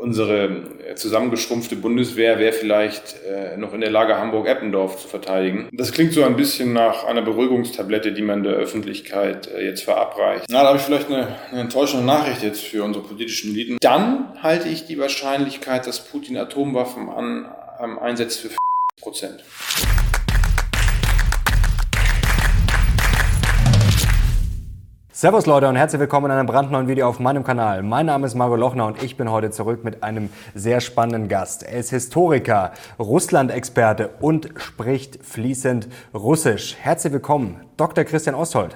unsere äh, zusammengeschrumpfte Bundeswehr wäre vielleicht äh, noch in der Lage, Hamburg-Eppendorf zu verteidigen. Das klingt so ein bisschen nach einer Beruhigungstablette, die man der Öffentlichkeit äh, jetzt verabreicht. Na, da habe ich vielleicht eine, eine enttäuschende Nachricht jetzt für unsere politischen Eliten. Dann halte ich die Wahrscheinlichkeit, dass Putin Atomwaffen an, ähm, einsetzt, für Prozent. Servus Leute und herzlich willkommen in einem brandneuen Video auf meinem Kanal. Mein Name ist Margot Lochner und ich bin heute zurück mit einem sehr spannenden Gast. Er ist Historiker, Russland-Experte und spricht fließend Russisch. Herzlich willkommen, Dr. Christian Osthold.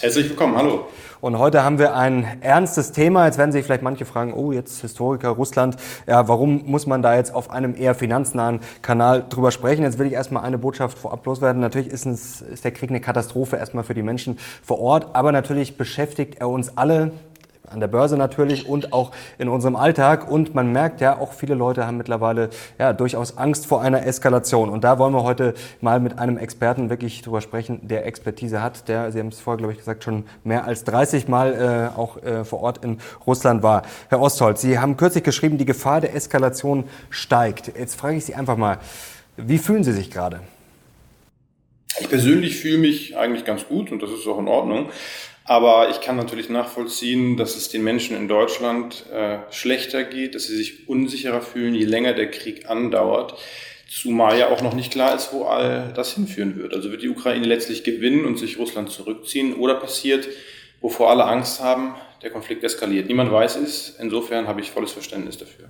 Herzlich willkommen, hallo. Und heute haben wir ein ernstes Thema. Jetzt werden sich vielleicht manche fragen, oh, jetzt Historiker Russland, ja, warum muss man da jetzt auf einem eher finanznahen Kanal drüber sprechen? Jetzt will ich erstmal eine Botschaft vorab loswerden. Natürlich ist, es, ist der Krieg eine Katastrophe erstmal für die Menschen vor Ort, aber natürlich beschäftigt er uns alle, an der Börse natürlich und auch in unserem Alltag. Und man merkt ja, auch viele Leute haben mittlerweile ja durchaus Angst vor einer Eskalation. Und da wollen wir heute mal mit einem Experten wirklich drüber sprechen, der Expertise hat, der, Sie haben es vorher, glaube ich, gesagt, schon mehr als 30 Mal äh, auch äh, vor Ort in Russland war. Herr Ostholz, Sie haben kürzlich geschrieben, die Gefahr der Eskalation steigt. Jetzt frage ich Sie einfach mal, wie fühlen Sie sich gerade? Ich persönlich fühle mich eigentlich ganz gut und das ist auch in Ordnung. Aber ich kann natürlich nachvollziehen, dass es den Menschen in Deutschland äh, schlechter geht, dass sie sich unsicherer fühlen, je länger der Krieg andauert. Zumal ja auch noch nicht klar ist, wo all das hinführen wird. Also wird die Ukraine letztlich gewinnen und sich Russland zurückziehen oder passiert, wovor alle Angst haben, der Konflikt eskaliert. Niemand weiß es. Insofern habe ich volles Verständnis dafür.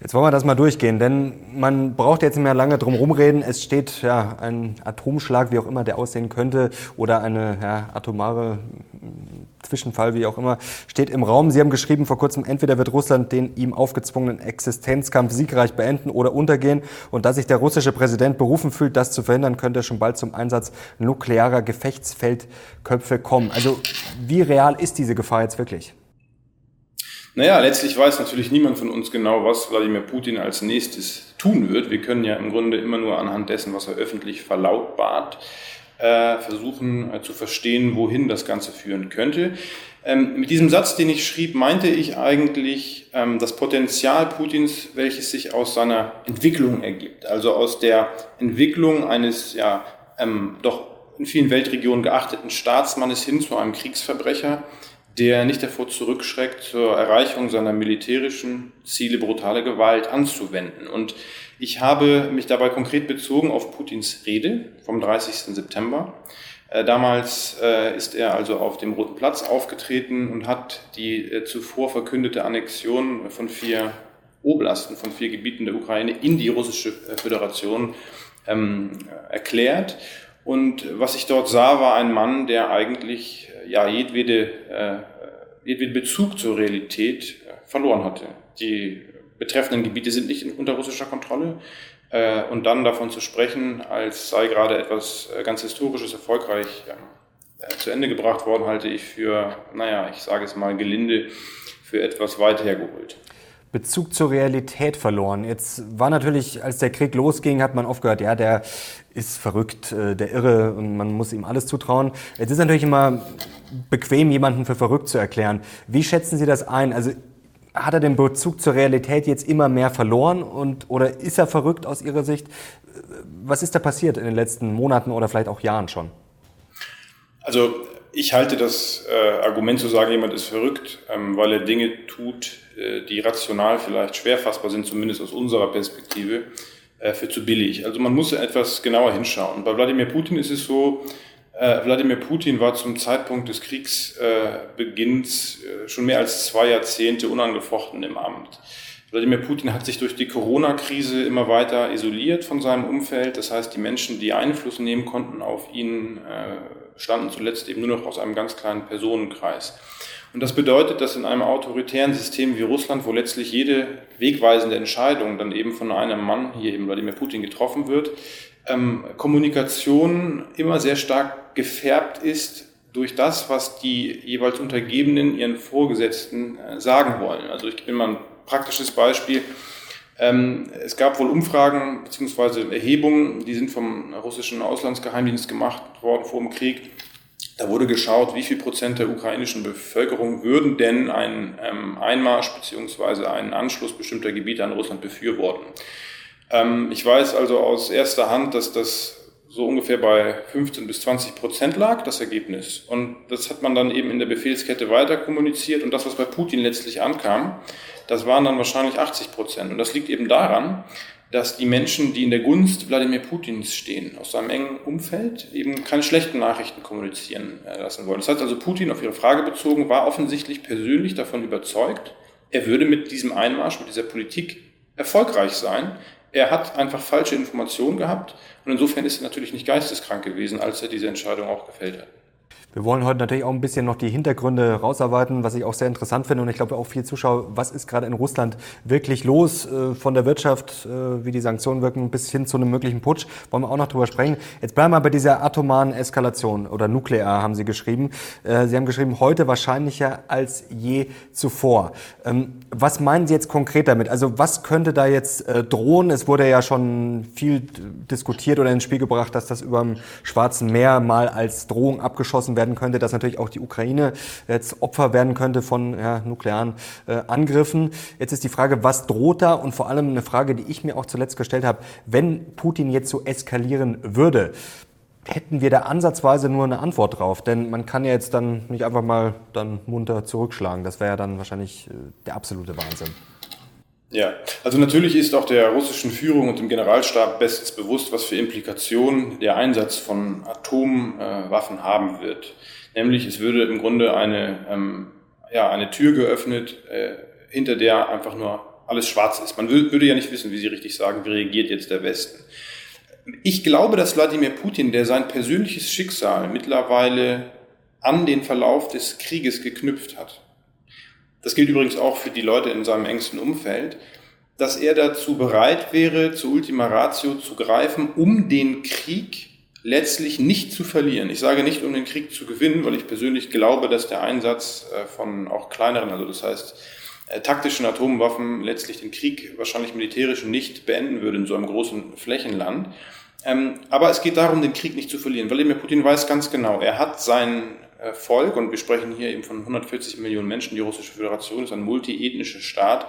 Jetzt wollen wir das mal durchgehen, denn man braucht jetzt nicht mehr lange drum rumreden. Es steht ja ein Atomschlag, wie auch immer der aussehen könnte, oder eine ja, atomare Zwischenfall, wie auch immer, steht im Raum. Sie haben geschrieben vor kurzem, entweder wird Russland den ihm aufgezwungenen Existenzkampf siegreich beenden oder untergehen. Und da sich der russische Präsident berufen fühlt, das zu verhindern, könnte schon bald zum Einsatz nuklearer Gefechtsfeldköpfe kommen. Also wie real ist diese Gefahr jetzt wirklich? Naja, letztlich weiß natürlich niemand von uns genau, was Wladimir Putin als nächstes tun wird. Wir können ja im Grunde immer nur anhand dessen, was er öffentlich verlautbart, äh, versuchen äh, zu verstehen, wohin das Ganze führen könnte. Ähm, mit diesem Satz, den ich schrieb, meinte ich eigentlich ähm, das Potenzial Putins, welches sich aus seiner Entwicklung ergibt. Also aus der Entwicklung eines ja ähm, doch in vielen Weltregionen geachteten Staatsmannes hin zu einem Kriegsverbrecher, der nicht davor zurückschreckt, zur Erreichung seiner militärischen Ziele brutale Gewalt anzuwenden. Und ich habe mich dabei konkret bezogen auf Putins Rede vom 30. September. Äh, damals äh, ist er also auf dem Roten Platz aufgetreten und hat die äh, zuvor verkündete Annexion von vier Oblasten, von vier Gebieten der Ukraine in die russische Föderation ähm, erklärt. Und was ich dort sah, war ein Mann, der eigentlich ja, jedwede, jedweden Bezug zur Realität verloren hatte. Die betreffenden Gebiete sind nicht unter russischer Kontrolle. Äh, und dann davon zu sprechen, als sei gerade etwas äh, ganz Historisches erfolgreich äh, zu Ende gebracht worden, halte ich für, naja, ich sage es mal gelinde, für etwas weit hergeholt. Bezug zur Realität verloren. Jetzt war natürlich, als der Krieg losging, hat man oft gehört, ja, der ist verrückt, der Irre und man muss ihm alles zutrauen. Jetzt ist natürlich immer bequem, jemanden für verrückt zu erklären. Wie schätzen Sie das ein? Also hat er den Bezug zur Realität jetzt immer mehr verloren und oder ist er verrückt aus Ihrer Sicht? Was ist da passiert in den letzten Monaten oder vielleicht auch Jahren schon? Also ich halte das äh, Argument zu sagen, jemand ist verrückt, ähm, weil er Dinge tut, äh, die rational vielleicht schwer fassbar sind, zumindest aus unserer Perspektive, äh, für zu billig. Also man muss etwas genauer hinschauen. Bei Wladimir Putin ist es so, äh, Wladimir Putin war zum Zeitpunkt des Kriegsbeginns äh, schon mehr als zwei Jahrzehnte unangefochten im Amt. Wladimir Putin hat sich durch die Corona-Krise immer weiter isoliert von seinem Umfeld. Das heißt, die Menschen, die Einfluss nehmen konnten auf ihn, standen zuletzt eben nur noch aus einem ganz kleinen Personenkreis. Und das bedeutet, dass in einem autoritären System wie Russland, wo letztlich jede wegweisende Entscheidung dann eben von einem Mann, hier eben Wladimir Putin, getroffen wird, ähm, Kommunikation immer sehr stark gefärbt ist durch das, was die jeweils Untergebenen ihren Vorgesetzten äh, sagen wollen. Also ich gebe mal ein praktisches Beispiel. Ähm, es gab wohl Umfragen bzw. Erhebungen, die sind vom russischen Auslandsgeheimdienst gemacht worden vor dem Krieg, Da wurde geschaut, wie viel Prozent der ukrainischen Bevölkerung würden denn einen ähm, Einmarsch beziehungsweise einen Anschluss bestimmter Gebiete an Russland befürworten. Ähm, ich weiß also aus erster Hand, dass das so ungefähr bei 15 bis 20 Prozent lag, das Ergebnis. Und das hat man dann eben in der Befehlskette weiter kommuniziert. Und das, was bei Putin letztlich ankam, das waren dann wahrscheinlich 80 Prozent. Und das liegt eben daran, dass die Menschen, die in der Gunst Wladimir Putins stehen, aus seinem engen Umfeld, eben keine schlechten Nachrichten kommunizieren äh, lassen wollen. Das heißt also, Putin auf Ihre Frage bezogen war offensichtlich persönlich davon überzeugt, er würde mit diesem Einmarsch, mit dieser Politik erfolgreich sein. Er hat einfach falsche Informationen gehabt und insofern ist er natürlich nicht geisteskrank gewesen, als er diese Entscheidung auch gefällt hat. Wir wollen heute natürlich auch ein bisschen noch die Hintergründe rausarbeiten, was ich auch sehr interessant finde und ich glaube auch viel Zuschauer, was ist gerade in Russland wirklich los äh, von der Wirtschaft, äh, wie die Sanktionen wirken, bis hin zu einem möglichen Putsch, wollen wir auch noch drüber sprechen. Jetzt bleiben wir bei dieser atomaren Eskalation oder nuklear haben Sie geschrieben. Äh, Sie haben geschrieben, heute wahrscheinlicher als je zuvor. Ähm, was meinen Sie jetzt konkret damit? Also was könnte da jetzt äh, drohen? Es wurde ja schon viel diskutiert oder ins Spiel gebracht, dass das über dem Schwarzen Meer mal als Drohung abgeschossen werden werden könnte, dass natürlich auch die Ukraine jetzt Opfer werden könnte von ja, nuklearen äh, Angriffen. Jetzt ist die Frage, was droht da? Und vor allem eine Frage, die ich mir auch zuletzt gestellt habe, wenn Putin jetzt so eskalieren würde, hätten wir da ansatzweise nur eine Antwort drauf. Denn man kann ja jetzt dann nicht einfach mal dann munter zurückschlagen. Das wäre ja dann wahrscheinlich äh, der absolute Wahnsinn. Ja, also natürlich ist auch der russischen Führung und dem Generalstab bestens bewusst, was für Implikationen der Einsatz von Atomwaffen haben wird. Nämlich es würde im Grunde eine, ähm, ja, eine Tür geöffnet, äh, hinter der einfach nur alles schwarz ist. Man würde ja nicht wissen, wie Sie richtig sagen, wie reagiert jetzt der Westen. Ich glaube, dass Wladimir Putin, der sein persönliches Schicksal mittlerweile an den Verlauf des Krieges geknüpft hat, das gilt übrigens auch für die Leute in seinem engsten Umfeld, dass er dazu bereit wäre, zur Ultima Ratio zu greifen, um den Krieg letztlich nicht zu verlieren. Ich sage nicht, um den Krieg zu gewinnen, weil ich persönlich glaube, dass der Einsatz äh, von auch kleineren, also das heißt äh, taktischen Atomwaffen letztlich den Krieg wahrscheinlich militärisch nicht beenden würde in so einem großen Flächenland. Ähm, aber es geht darum, den Krieg nicht zu verlieren. Wladimir Putin weiß ganz genau, er hat sein Volk, und wir sprechen hier eben von 140 Millionen Menschen, die Russische Föderation ist ein multiethnischer Staat,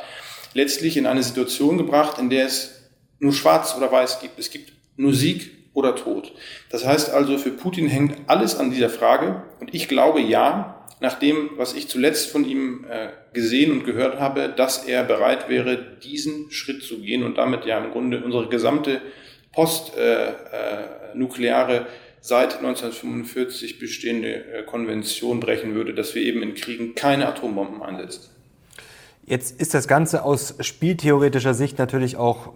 letztlich in eine Situation gebracht, in der es nur schwarz oder weiß gibt. Es gibt nur Sieg oder Tod. Das heißt also, für Putin hängt alles an dieser Frage. Und ich glaube ja, nach dem, was ich zuletzt von ihm äh, gesehen und gehört habe, dass er bereit wäre, diesen Schritt zu gehen und damit ja im Grunde unsere gesamte postnukleare äh, äh, seit 1945 bestehende äh, Konvention brechen würde, dass wir eben in Kriegen keine Atombomben einsetzen. Jetzt ist das Ganze aus spieltheoretischer Sicht natürlich auch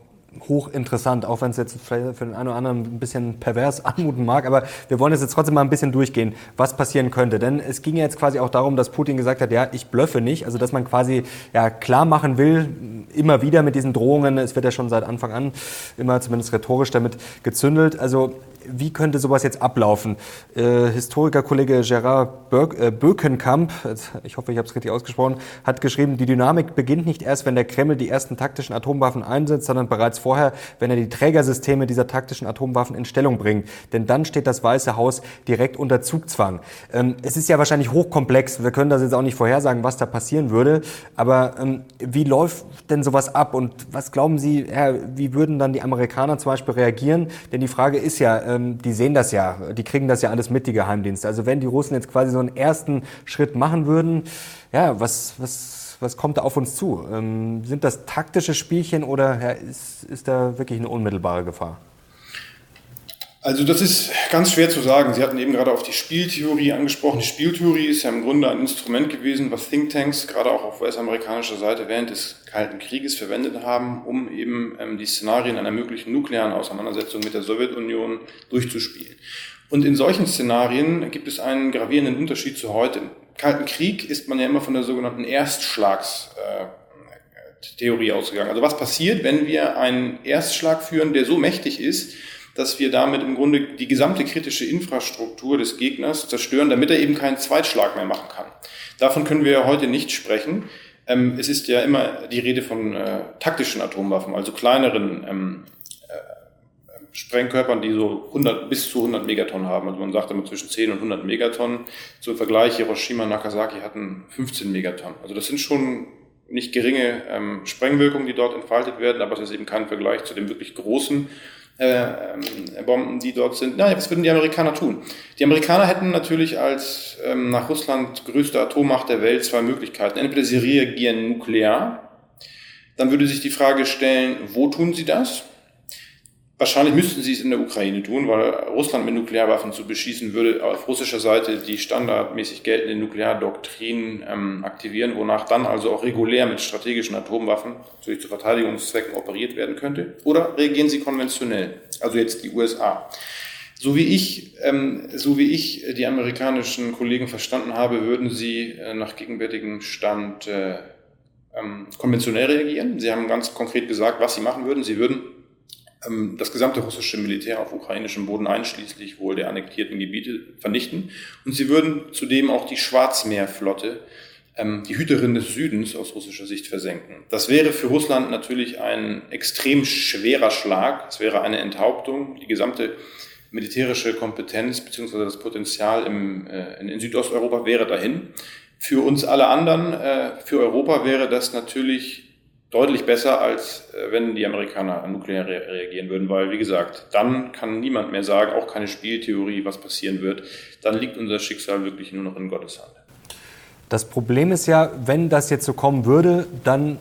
hochinteressant, auch wenn es jetzt vielleicht für den einen oder anderen ein bisschen pervers anmuten mag, aber wir wollen es jetzt trotzdem mal ein bisschen durchgehen, was passieren könnte. Denn es ging ja jetzt quasi auch darum, dass Putin gesagt hat, ja, ich blöffe nicht, also dass man quasi ja klar machen will, immer wieder mit diesen Drohungen, es wird ja schon seit Anfang an immer zumindest rhetorisch damit gezündelt. Also wie könnte sowas jetzt ablaufen? Äh, Historikerkollege Gerard Bö äh, Bökenkamp, ich hoffe, ich habe es richtig ausgesprochen, hat geschrieben, die Dynamik beginnt nicht erst, wenn der Kreml die ersten taktischen Atomwaffen einsetzt, sondern bereits vorher, wenn er die Trägersysteme dieser taktischen Atomwaffen in Stellung bringt. Denn dann steht das Weiße Haus direkt unter Zugzwang. Ähm, es ist ja wahrscheinlich hochkomplex. Wir können das jetzt auch nicht vorhersagen, was da passieren würde. Aber ähm, wie läuft denn sowas ab? Und was glauben Sie, ja, wie würden dann die Amerikaner zum Beispiel reagieren? Denn die Frage ist ja, ähm, die sehen das ja, die kriegen das ja alles mit, die Geheimdienste. Also wenn die Russen jetzt quasi so einen ersten Schritt machen würden, ja, was, was, was kommt da auf uns zu? Ähm, sind das taktische Spielchen oder ja, ist, ist da wirklich eine unmittelbare Gefahr? Also das ist ganz schwer zu sagen. Sie hatten eben gerade auf die Spieltheorie angesprochen. Die Spieltheorie ist ja im Grunde ein Instrument gewesen, was Thinktanks gerade auch auf US-amerikanischer Seite während des Kalten Krieges verwendet haben, um eben ähm, die Szenarien einer möglichen nuklearen Auseinandersetzung mit der Sowjetunion durchzuspielen. Und in solchen Szenarien gibt es einen gravierenden Unterschied zu heute. Im Kalten Krieg ist man ja immer von der sogenannten Erstschlagstheorie äh, ausgegangen. Also was passiert, wenn wir einen Erstschlag führen, der so mächtig ist, dass wir damit im Grunde die gesamte kritische Infrastruktur des Gegners zerstören, damit er eben keinen Zweitschlag mehr machen kann. Davon können wir heute nicht sprechen. Ähm, es ist ja immer die Rede von äh, taktischen Atomwaffen, also kleineren ähm, äh, Sprengkörpern, die so 100 bis zu 100 Megaton haben. Also man sagt immer zwischen 10 und 100 Megaton. Zum Vergleich Hiroshima und Nagasaki hatten 15 Megaton. Also das sind schon nicht geringe ähm, Sprengwirkungen, die dort entfaltet werden, aber es ist eben kein Vergleich zu den wirklich großen äh, ähm, Bomben, die dort sind. Naja, was würden die Amerikaner tun? Die Amerikaner hätten natürlich als ähm, nach Russland größte Atommacht der Welt zwei Möglichkeiten. Entweder sie reagieren nuklear, dann würde sich die Frage stellen, wo tun sie das? Wahrscheinlich müssten sie es in der Ukraine tun, weil Russland mit Nuklearwaffen zu beschießen würde auf russischer Seite die standardmäßig geltende Nukleardoktrin ähm, aktivieren, wonach dann also auch regulär mit strategischen Atomwaffen natürlich zu Verteidigungszwecken operiert werden könnte. Oder reagieren sie konventionell, also jetzt die USA. So wie ich, ähm, so wie ich die amerikanischen Kollegen verstanden habe, würden sie äh, nach gegenwärtigem Stand äh, ähm, konventionell reagieren. Sie haben ganz konkret gesagt, was sie machen würden. Sie würden das gesamte russische Militär auf ukrainischem Boden einschließlich wohl der annektierten Gebiete vernichten. Und sie würden zudem auch die Schwarzmeerflotte, ähm, die Hüterin des Südens aus russischer Sicht versenken. Das wäre für Russland natürlich ein extrem schwerer Schlag. Es wäre eine Enthauptung. Die gesamte militärische Kompetenz bzw. das Potenzial im, äh, in Südosteuropa wäre dahin. Für uns alle anderen, äh, für Europa wäre das natürlich deutlich besser, als äh, wenn die Amerikaner nuklear re reagieren würden, weil, wie gesagt, dann kann niemand mehr sagen, auch keine Spieltheorie, was passieren wird. Dann liegt unser Schicksal wirklich nur noch in Gottes Hand. Das Problem ist ja, wenn das jetzt so kommen würde, dann,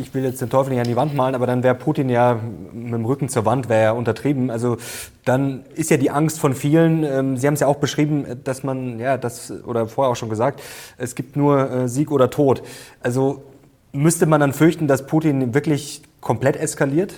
ich will jetzt den Teufel nicht an die Wand malen, aber dann wäre Putin ja mit dem Rücken zur Wand, wäre ja untertrieben. Also dann ist ja die Angst von vielen, ähm, Sie haben es ja auch beschrieben, dass man, ja, das, oder vorher auch schon gesagt, es gibt nur äh, Sieg oder Tod. Also Müsste man dann fürchten, dass Putin wirklich komplett eskaliert?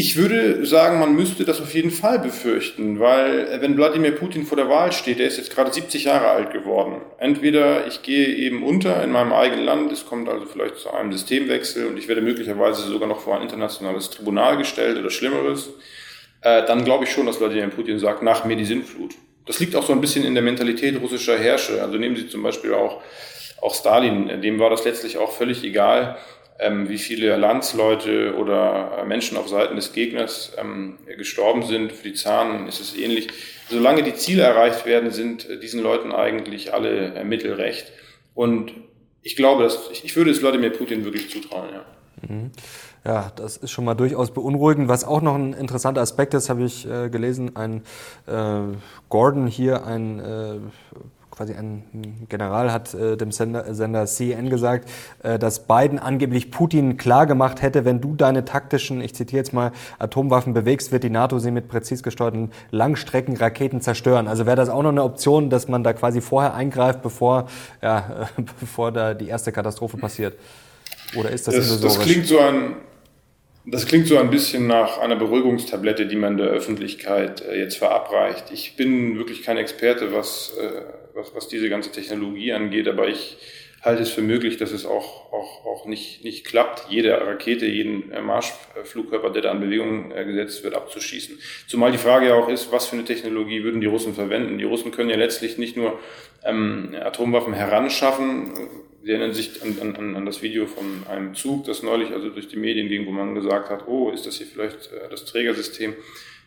Ich würde sagen, man müsste das auf jeden Fall befürchten, weil wenn Wladimir Putin vor der Wahl steht, er ist jetzt gerade 70 Jahre alt geworden. Entweder ich gehe eben unter in meinem eigenen Land, es kommt also vielleicht zu einem Systemwechsel und ich werde möglicherweise sogar noch vor ein internationales Tribunal gestellt oder Schlimmeres, äh, dann glaube ich schon, dass Wladimir Putin sagt, nach mir die Sinnflut. Das liegt auch so ein bisschen in der Mentalität russischer Herrscher. Also nehmen Sie zum Beispiel auch auch Stalin, dem war das letztlich auch völlig egal, ähm, wie viele Landsleute oder Menschen auf Seiten des Gegners ähm, gestorben sind. Für die Zahlen ist es ähnlich. Solange die Ziele erreicht werden, sind äh, diesen Leuten eigentlich alle äh, Mittel recht. Und ich glaube, dass, ich, ich würde es Wladimir Putin wirklich zutrauen, ja. Mhm. Ja, das ist schon mal durchaus beunruhigend. Was auch noch ein interessanter Aspekt ist, habe ich äh, gelesen, ein äh, Gordon hier, ein äh, quasi ein General hat äh, dem Sender, Sender CNN gesagt, äh, dass Biden angeblich Putin klargemacht hätte, wenn du deine taktischen, ich zitiere jetzt mal, Atomwaffen bewegst, wird die NATO sie mit präzis gesteuerten Langstreckenraketen zerstören. Also wäre das auch noch eine Option, dass man da quasi vorher eingreift, bevor, ja, bevor da die erste Katastrophe passiert? Oder ist das, das Das klingt so ein, das klingt so ein bisschen nach einer Beruhigungstablette, die man der Öffentlichkeit äh, jetzt verabreicht. Ich bin wirklich kein Experte, was äh, was, was diese ganze Technologie angeht, aber ich halte es für möglich, dass es auch, auch, auch nicht, nicht klappt, jede Rakete, jeden äh, Marschflugkörper, der da in Bewegung äh, gesetzt wird, abzuschießen. Zumal die Frage ja auch ist, was für eine Technologie würden die Russen verwenden? Die Russen können ja letztlich nicht nur ähm, Atomwaffen heranschaffen, Sie erinnern sich an, an, an das Video von einem Zug, das neulich also durch die Medien ging, wo man gesagt hat, oh, ist das hier vielleicht äh, das Trägersystem?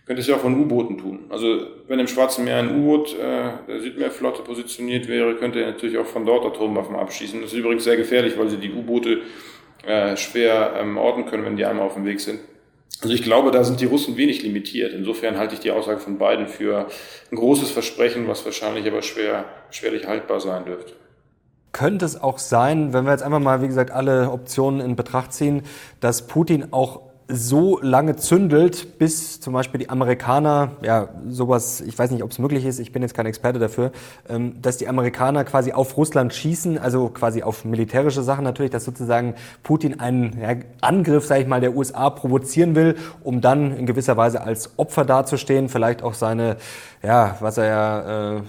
Könnte es ja auch von U-Booten tun. Also wenn im Schwarzen Meer ein U-Boot äh, der Südmeerflotte positioniert wäre, könnte er natürlich auch von dort Atomwaffen abschießen. Das ist übrigens sehr gefährlich, weil sie die U-Boote äh, schwer ähm, orten können, wenn die einmal auf dem Weg sind. Also ich glaube, da sind die Russen wenig limitiert. Insofern halte ich die Aussage von beiden für ein großes Versprechen, was wahrscheinlich aber schwer, schwerlich haltbar sein dürfte. Könnte es auch sein, wenn wir jetzt einfach mal, wie gesagt, alle Optionen in Betracht ziehen, dass Putin auch so lange zündelt, bis zum Beispiel die Amerikaner, ja, sowas, ich weiß nicht, ob es möglich ist, ich bin jetzt kein Experte dafür, ähm, dass die Amerikaner quasi auf Russland schießen, also quasi auf militärische Sachen natürlich, dass sozusagen Putin einen ja, Angriff, sage ich mal, der USA provozieren will, um dann in gewisser Weise als Opfer dazustehen, vielleicht auch seine, ja, was er ja äh,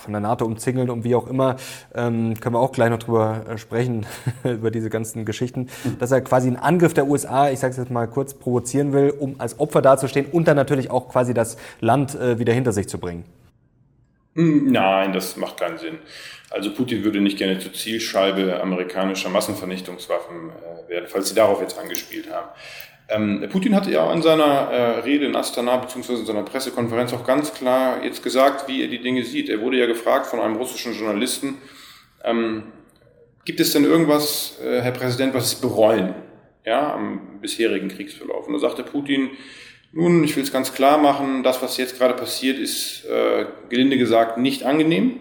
von der NATO umzingelt und wie auch immer, ähm, können wir auch gleich noch drüber äh, sprechen, über diese ganzen Geschichten, dass er quasi einen Angriff der USA, ich sage es jetzt mal kurz, provozieren will, um als Opfer dazustehen und dann natürlich auch quasi das Land äh, wieder hinter sich zu bringen? Hm, nein, das macht keinen Sinn. Also Putin würde nicht gerne zur Zielscheibe amerikanischer Massenvernichtungswaffen äh, werden, falls Sie darauf jetzt angespielt haben. Ähm, Putin hatte ja in seiner äh, Rede in Astana bzw. in seiner Pressekonferenz auch ganz klar jetzt gesagt, wie er die Dinge sieht. Er wurde ja gefragt von einem russischen Journalisten, ähm, gibt es denn irgendwas, äh, Herr Präsident, was Sie bereuen ja, am bisherigen Kriegsverlauf? Und da sagte Putin, nun, ich will es ganz klar machen, das, was jetzt gerade passiert, ist äh, gelinde gesagt nicht angenehm,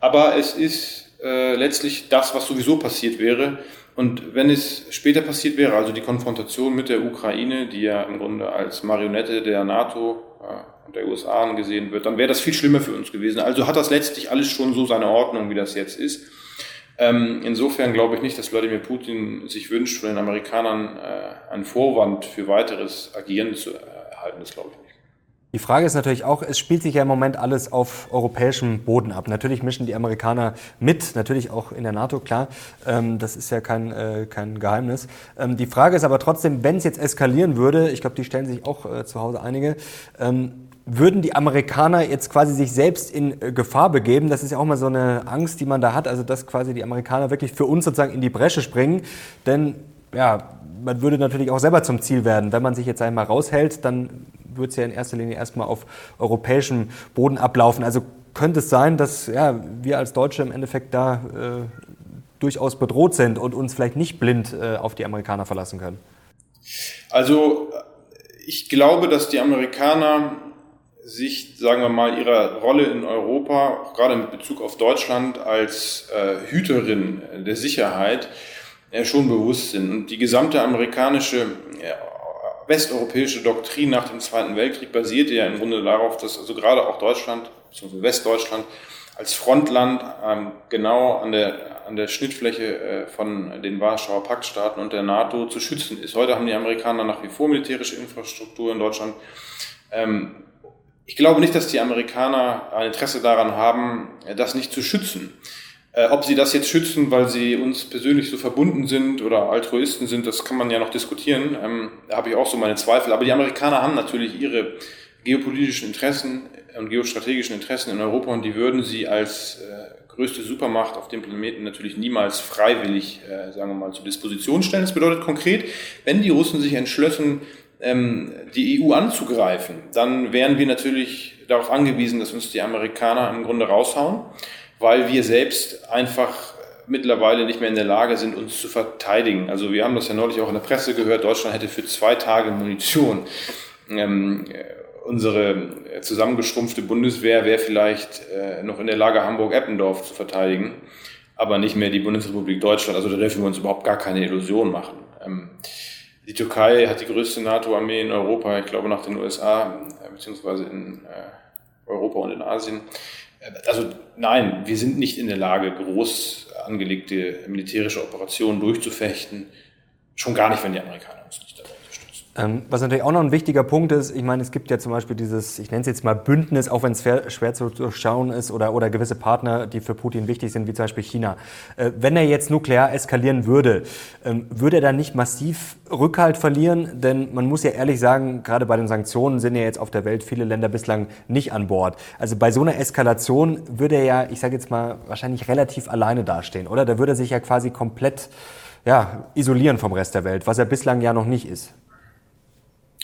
aber es ist äh, letztlich das, was sowieso passiert wäre. Und wenn es später passiert wäre, also die Konfrontation mit der Ukraine, die ja im Grunde als Marionette der NATO äh, und der USA angesehen wird, dann wäre das viel schlimmer für uns gewesen. Also hat das letztlich alles schon so seine Ordnung, wie das jetzt ist. Ähm, insofern glaube ich nicht, dass Wladimir Putin sich wünscht, von den Amerikanern äh, einen Vorwand für weiteres Agieren zu erhalten. Das glaube ich nicht. Die Frage ist natürlich auch, es spielt sich ja im Moment alles auf europäischem Boden ab. Natürlich mischen die Amerikaner mit, natürlich auch in der NATO, klar. Ähm, das ist ja kein, äh, kein Geheimnis. Ähm, die Frage ist aber trotzdem, wenn es jetzt eskalieren würde, ich glaube, die stellen sich auch äh, zu Hause einige, ähm, würden die Amerikaner jetzt quasi sich selbst in äh, Gefahr begeben? Das ist ja auch mal so eine Angst, die man da hat, also dass quasi die Amerikaner wirklich für uns sozusagen in die Bresche springen. Denn ja, man würde natürlich auch selber zum Ziel werden. Wenn man sich jetzt einmal raushält, dann wird es ja in erster Linie erstmal auf europäischem Boden ablaufen. Also könnte es sein, dass ja, wir als Deutsche im Endeffekt da äh, durchaus bedroht sind und uns vielleicht nicht blind äh, auf die Amerikaner verlassen können? Also ich glaube, dass die Amerikaner sich, sagen wir mal, ihrer Rolle in Europa, auch gerade mit Bezug auf Deutschland als äh, Hüterin der Sicherheit, schon bewusst sind. Und die gesamte amerikanische westeuropäische Doktrin nach dem Zweiten Weltkrieg basierte ja im Grunde darauf, dass also gerade auch Deutschland, beziehungsweise Westdeutschland, als Frontland ähm, genau an der, an der Schnittfläche äh, von den Warschauer Paktstaaten und der NATO zu schützen ist. Heute haben die Amerikaner nach wie vor militärische Infrastruktur in Deutschland. Ähm, ich glaube nicht, dass die Amerikaner ein Interesse daran haben, das nicht zu schützen. Äh, ob sie das jetzt schützen, weil sie uns persönlich so verbunden sind oder Altruisten sind, das kann man ja noch diskutieren. Ähm, da habe ich auch so meine Zweifel. Aber die Amerikaner haben natürlich ihre geopolitischen Interessen und geostrategischen Interessen in Europa und die würden sie als äh, größte Supermacht auf dem Planeten natürlich niemals freiwillig, äh, sagen wir mal, zur Disposition stellen. Das bedeutet konkret, wenn die Russen sich entschlössen, ähm, die EU anzugreifen, dann wären wir natürlich darauf angewiesen, dass uns die Amerikaner im Grunde raushauen weil wir selbst einfach mittlerweile nicht mehr in der Lage sind, uns zu verteidigen. Also wir haben das ja neulich auch in der Presse gehört, Deutschland hätte für zwei Tage Munition. Ähm, unsere zusammengeschrumpfte Bundeswehr wäre vielleicht äh, noch in der Lage, Hamburg-Eppendorf zu verteidigen, aber nicht mehr die Bundesrepublik Deutschland. Also da dürfen wir uns überhaupt gar keine Illusion machen. Ähm, die Türkei hat die größte NATO-Armee in Europa, ich glaube nach den USA, äh, beziehungsweise in äh, Europa und in Asien. Also nein, wir sind nicht in der Lage, groß angelegte militärische Operationen durchzufechten. Schon gar nicht, wenn die Amerikaner uns nicht was natürlich auch noch ein wichtiger Punkt ist, ich meine, es gibt ja zum Beispiel dieses, ich nenne es jetzt mal Bündnis, auch wenn es schwer zu durchschauen ist, oder, oder gewisse Partner, die für Putin wichtig sind, wie zum Beispiel China. Äh, wenn er jetzt nuklear eskalieren würde, ähm, würde er dann nicht massiv Rückhalt verlieren? Denn man muss ja ehrlich sagen, gerade bei den Sanktionen sind ja jetzt auf der Welt viele Länder bislang nicht an Bord. Also bei so einer Eskalation würde er ja, ich sage jetzt mal, wahrscheinlich relativ alleine dastehen, oder? Da würde er sich ja quasi komplett ja, isolieren vom Rest der Welt, was er bislang ja noch nicht ist.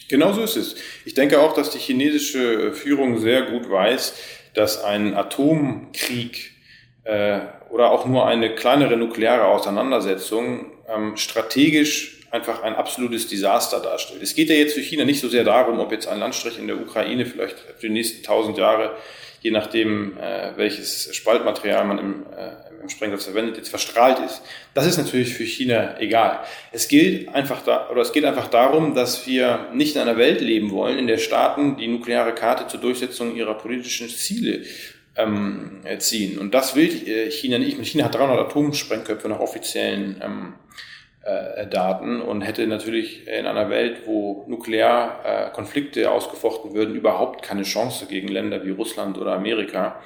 Genau so ist es. Ich denke auch, dass die chinesische Führung sehr gut weiß, dass ein Atomkrieg äh, oder auch nur eine kleinere nukleare Auseinandersetzung ähm, strategisch einfach ein absolutes Desaster darstellt. Es geht ja jetzt für China nicht so sehr darum, ob jetzt ein Landstrich in der Ukraine vielleicht für die nächsten tausend Jahre, je nachdem, äh, welches Spaltmaterial man im, äh, im Sprengsatz verwendet, jetzt verstrahlt ist. Das ist natürlich für China egal. Es gilt einfach da, oder es geht einfach darum, dass wir nicht in einer Welt leben wollen, in der Staaten die nukleare Karte zur Durchsetzung ihrer politischen Ziele ähm, ziehen. Und das will äh, China nicht. China hat 300 Atomsprengköpfe nach offiziellen ähm, äh, Daten und hätte natürlich in einer Welt, wo nuklear äh, ausgefochten würden, überhaupt keine Chance gegen Länder wie Russland oder Amerika.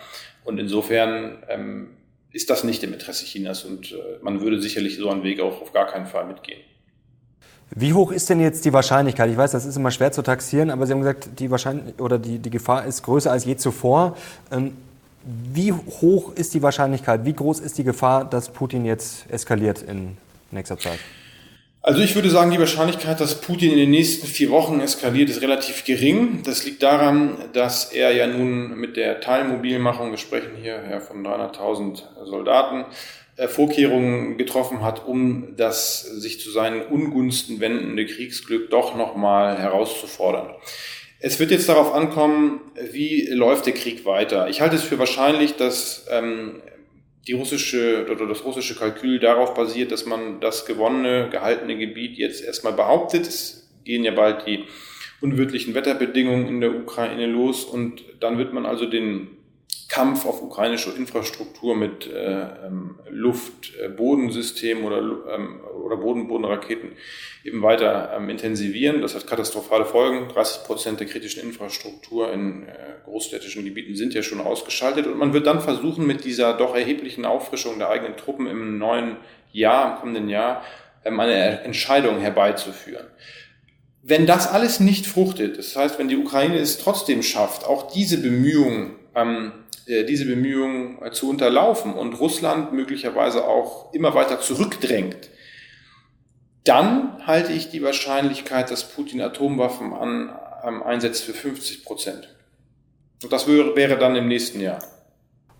Und insofern ähm, ist das nicht im Interesse Chinas und äh, man würde sicherlich so einen Weg auch auf gar keinen Fall mitgehen. Wie hoch ist denn jetzt die Wahrscheinlichkeit? Ich weiß, das ist immer schwer zu taxieren, aber Sie haben gesagt, die Wahrscheinlichkeit oder die, die Gefahr ist größer als je zuvor. Ähm, wie hoch ist die Wahrscheinlichkeit? Wie groß ist die Gefahr, dass Putin jetzt eskaliert in nächster Zeit? Also ich würde sagen, die Wahrscheinlichkeit, dass Putin in den nächsten vier Wochen eskaliert, ist relativ gering. Das liegt daran, dass er ja nun mit der Teilmobilmachung, wir sprechen hier ja von 300.000 Soldaten, äh, Vorkehrungen getroffen hat, um das sich zu seinen Ungunsten wendende Kriegsglück doch nochmal herauszufordern. Es wird jetzt darauf ankommen, wie läuft der Krieg weiter. Ich halte es für wahrscheinlich, dass ähm, die russische oder das russische Kalkül darauf basiert, dass man das gewonnene, gehaltene Gebiet jetzt erstmal behauptet. Es gehen ja bald die unwirtlichen Wetterbedingungen in der Ukraine los und dann wird man also den Kampf auf ukrainische Infrastruktur mit äh, ähm, Luft-Bodensystem oder, ähm, oder Boden-Bodenraketen eben weiter ähm, intensivieren. Das hat katastrophale Folgen. 30 Prozent der kritischen Infrastruktur in äh, großstädtischen Gebieten sind ja schon ausgeschaltet. Und man wird dann versuchen, mit dieser doch erheblichen Auffrischung der eigenen Truppen im neuen Jahr, im kommenden Jahr, ähm, eine Entscheidung herbeizuführen. Wenn das alles nicht fruchtet, das heißt, wenn die Ukraine es trotzdem schafft, auch diese Bemühungen ähm, äh, diese Bemühungen äh, zu unterlaufen und Russland möglicherweise auch immer weiter zurückdrängt, dann halte ich die Wahrscheinlichkeit, dass Putin Atomwaffen an, ähm, einsetzt, für 50 Prozent. Und das wäre, wäre dann im nächsten Jahr.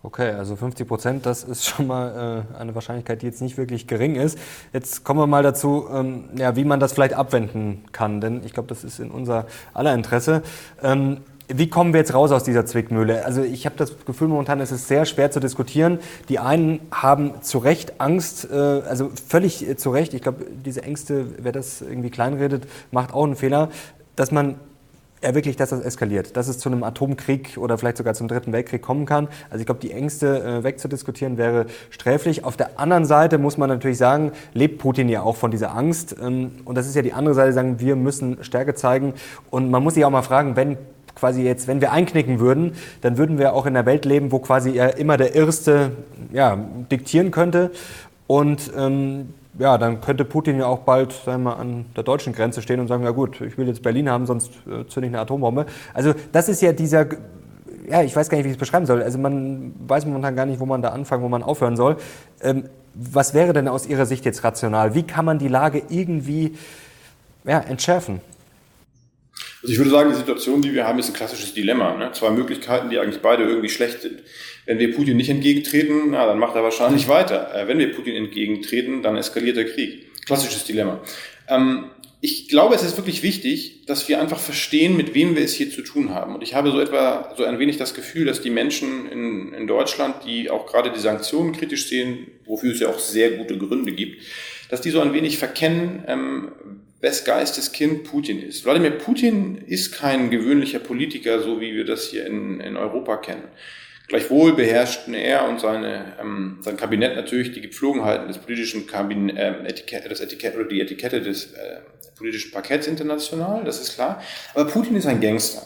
Okay, also 50 Prozent, das ist schon mal äh, eine Wahrscheinlichkeit, die jetzt nicht wirklich gering ist. Jetzt kommen wir mal dazu, ähm, ja, wie man das vielleicht abwenden kann, denn ich glaube, das ist in unser aller Interesse. Ähm, wie kommen wir jetzt raus aus dieser Zwickmühle? Also ich habe das Gefühl, momentan ist es sehr schwer zu diskutieren. Die einen haben zu Recht Angst, äh, also völlig äh, zu Recht. Ich glaube, diese Ängste, wer das irgendwie kleinredet, macht auch einen Fehler, dass man ja wirklich, dass das eskaliert, dass es zu einem Atomkrieg oder vielleicht sogar zum Dritten Weltkrieg kommen kann. Also ich glaube, die Ängste äh, wegzudiskutieren wäre sträflich. Auf der anderen Seite muss man natürlich sagen, lebt Putin ja auch von dieser Angst. Ähm, und das ist ja die andere Seite, sagen wir müssen Stärke zeigen. Und man muss sich auch mal fragen, wenn quasi jetzt, wenn wir einknicken würden, dann würden wir auch in einer Welt leben, wo quasi er immer der Erste ja, diktieren könnte. Und ähm, ja, dann könnte Putin ja auch bald sagen wir, an der deutschen Grenze stehen und sagen, ja gut, ich will jetzt Berlin haben, sonst äh, zünde ich eine Atombombe. Also das ist ja dieser, ja, ich weiß gar nicht, wie ich es beschreiben soll. Also man weiß momentan gar nicht, wo man da anfangen, wo man aufhören soll. Ähm, was wäre denn aus Ihrer Sicht jetzt rational? Wie kann man die Lage irgendwie ja, entschärfen? Also ich würde sagen, die Situation, die wir haben, ist ein klassisches Dilemma. Ne? Zwei Möglichkeiten, die eigentlich beide irgendwie schlecht sind. Wenn wir Putin nicht entgegentreten, na, dann macht er wahrscheinlich weiter. Äh, wenn wir Putin entgegentreten, dann eskaliert der Krieg. Klassisches Dilemma. Ähm, ich glaube, es ist wirklich wichtig, dass wir einfach verstehen, mit wem wir es hier zu tun haben. Und ich habe so etwa so ein wenig das Gefühl, dass die Menschen in, in Deutschland, die auch gerade die Sanktionen kritisch sehen, wofür es ja auch sehr gute Gründe gibt, dass die so ein wenig verkennen, ähm, wes Geistes Kind Putin ist. Wladimir Putin ist kein gewöhnlicher Politiker, so wie wir das hier in, in Europa kennen. Gleichwohl beherrschten er und seine, ähm, sein Kabinett natürlich die Gepflogenheiten des politischen Kabinett, äh, Etikette, das Etikett oder die Etikette des äh, politischen Parketts international, das ist klar. Aber Putin ist ein Gangster.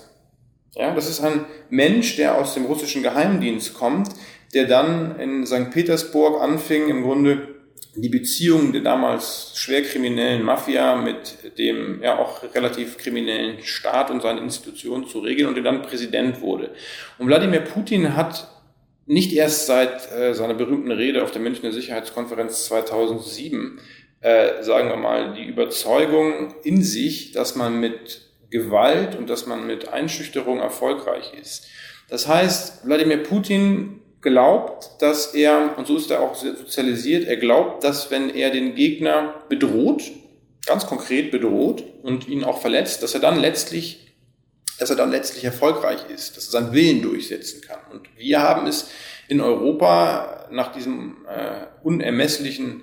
Ja, das ist ein Mensch, der aus dem russischen Geheimdienst kommt, der dann in St. Petersburg anfing, im Grunde die Beziehungen der damals schwer kriminellen Mafia mit dem ja auch relativ kriminellen Staat und seinen Institutionen zu regeln und der dann Präsident wurde. Und Wladimir Putin hat nicht erst seit äh, seiner berühmten Rede auf der Münchner Sicherheitskonferenz 2007, äh, sagen wir mal, die Überzeugung in sich, dass man mit Gewalt und dass man mit Einschüchterung erfolgreich ist. Das heißt, Wladimir Putin glaubt, dass er, und so ist er auch sozialisiert, er glaubt, dass wenn er den Gegner bedroht, ganz konkret bedroht und ihn auch verletzt, dass er dann letztlich, dass er dann letztlich erfolgreich ist, dass er seinen Willen durchsetzen kann. Und wir haben es in Europa nach diesem äh, unermesslichen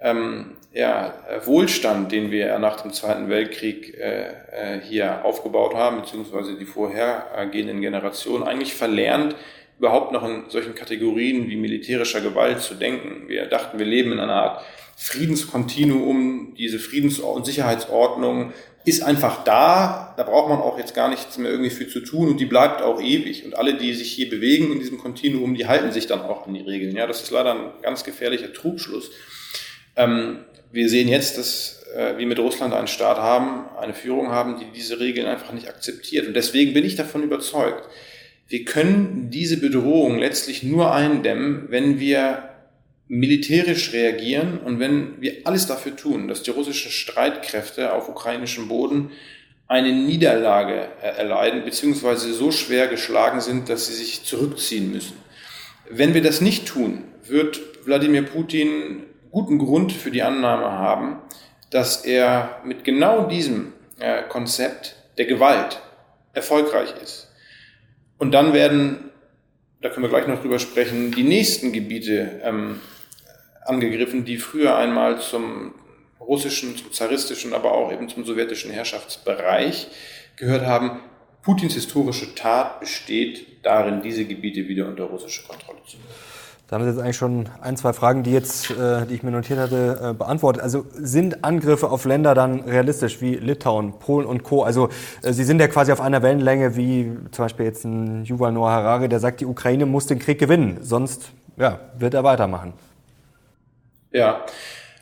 ähm, ja, Wohlstand, den wir nach dem Zweiten Weltkrieg äh, äh, hier aufgebaut haben, beziehungsweise die vorhergehenden Generationen, eigentlich verlernt, überhaupt noch in solchen Kategorien wie militärischer Gewalt zu denken. Wir dachten, wir leben in einer Art Friedenskontinuum, diese Friedens- und Sicherheitsordnung ist einfach da, da braucht man auch jetzt gar nichts mehr irgendwie für zu tun und die bleibt auch ewig. Und alle, die sich hier bewegen in diesem Kontinuum, die halten sich dann auch an die Regeln. Ja, das ist leider ein ganz gefährlicher Trugschluss. Ähm, wir sehen jetzt, dass äh, wir mit Russland einen Staat haben, eine Führung haben, die diese Regeln einfach nicht akzeptiert. Und deswegen bin ich davon überzeugt, wir können diese Bedrohung letztlich nur eindämmen, wenn wir militärisch reagieren und wenn wir alles dafür tun, dass die russischen Streitkräfte auf ukrainischem Boden eine Niederlage äh, erleiden, beziehungsweise so schwer geschlagen sind, dass sie sich zurückziehen müssen. Wenn wir das nicht tun, wird Wladimir Putin guten Grund für die Annahme haben, dass er mit genau diesem äh, Konzept der Gewalt erfolgreich ist. Und dann werden, da können wir gleich noch drüber sprechen, die nächsten Gebiete ähm, angegriffen, die früher einmal zum russischen, zum zaristischen, aber auch eben zum sowjetischen Herrschaftsbereich gehört haben. Putins historische Tat besteht darin, diese Gebiete wieder unter russische Kontrolle zu bringen. Da haben Sie jetzt eigentlich schon ein, zwei Fragen, die jetzt, äh, die ich mir notiert hatte, äh, beantwortet. Also sind Angriffe auf Länder dann realistisch wie Litauen, Polen und Co. Also äh, Sie sind ja quasi auf einer Wellenlänge wie zum Beispiel jetzt ein Yuval Noah Harari, der sagt, die Ukraine muss den Krieg gewinnen, sonst ja, wird er weitermachen. Ja,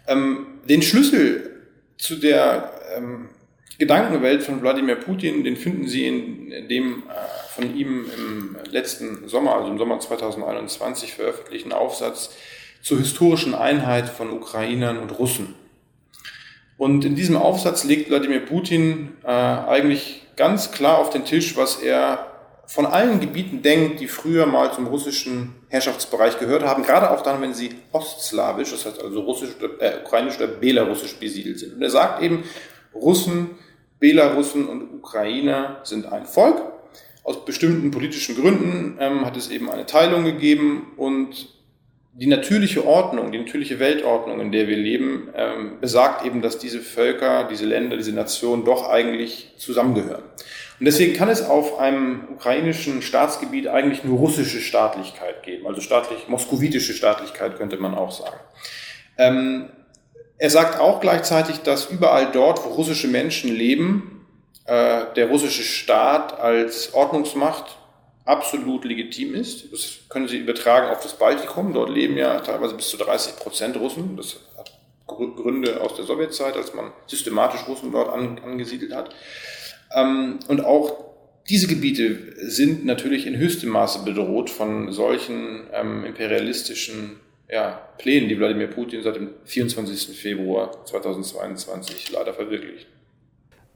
ähm, den Schlüssel zu der ähm, Gedankenwelt von Wladimir Putin, den finden Sie in dem äh, von ihm im letzten Sommer, also im Sommer 2021 veröffentlichten Aufsatz zur historischen Einheit von Ukrainern und Russen. Und in diesem Aufsatz legt Wladimir Putin äh, eigentlich ganz klar auf den Tisch, was er von allen Gebieten denkt, die früher mal zum russischen Herrschaftsbereich gehört haben, gerade auch dann, wenn sie ostslawisch, das heißt also russisch, äh, ukrainisch oder belarussisch besiedelt sind. Und er sagt eben, Russen, Belarussen und Ukrainer sind ein Volk. Aus bestimmten politischen Gründen ähm, hat es eben eine Teilung gegeben und die natürliche Ordnung, die natürliche Weltordnung, in der wir leben, ähm, besagt eben, dass diese Völker, diese Länder, diese Nationen doch eigentlich zusammengehören. Und deswegen kann es auf einem ukrainischen Staatsgebiet eigentlich nur russische Staatlichkeit geben, also staatlich, moskowitische Staatlichkeit könnte man auch sagen. Ähm, er sagt auch gleichzeitig, dass überall dort, wo russische Menschen leben, äh, der russische Staat als Ordnungsmacht absolut legitim ist. Das können Sie übertragen auf das Baltikum. Dort leben ja teilweise bis zu 30 Prozent Russen. Das hat Gründe aus der Sowjetzeit, als man systematisch Russen dort angesiedelt hat. Ähm, und auch diese Gebiete sind natürlich in höchstem Maße bedroht von solchen ähm, imperialistischen ja, Plänen, die Wladimir Putin seit dem 24. Februar 2022 leider verwirklicht.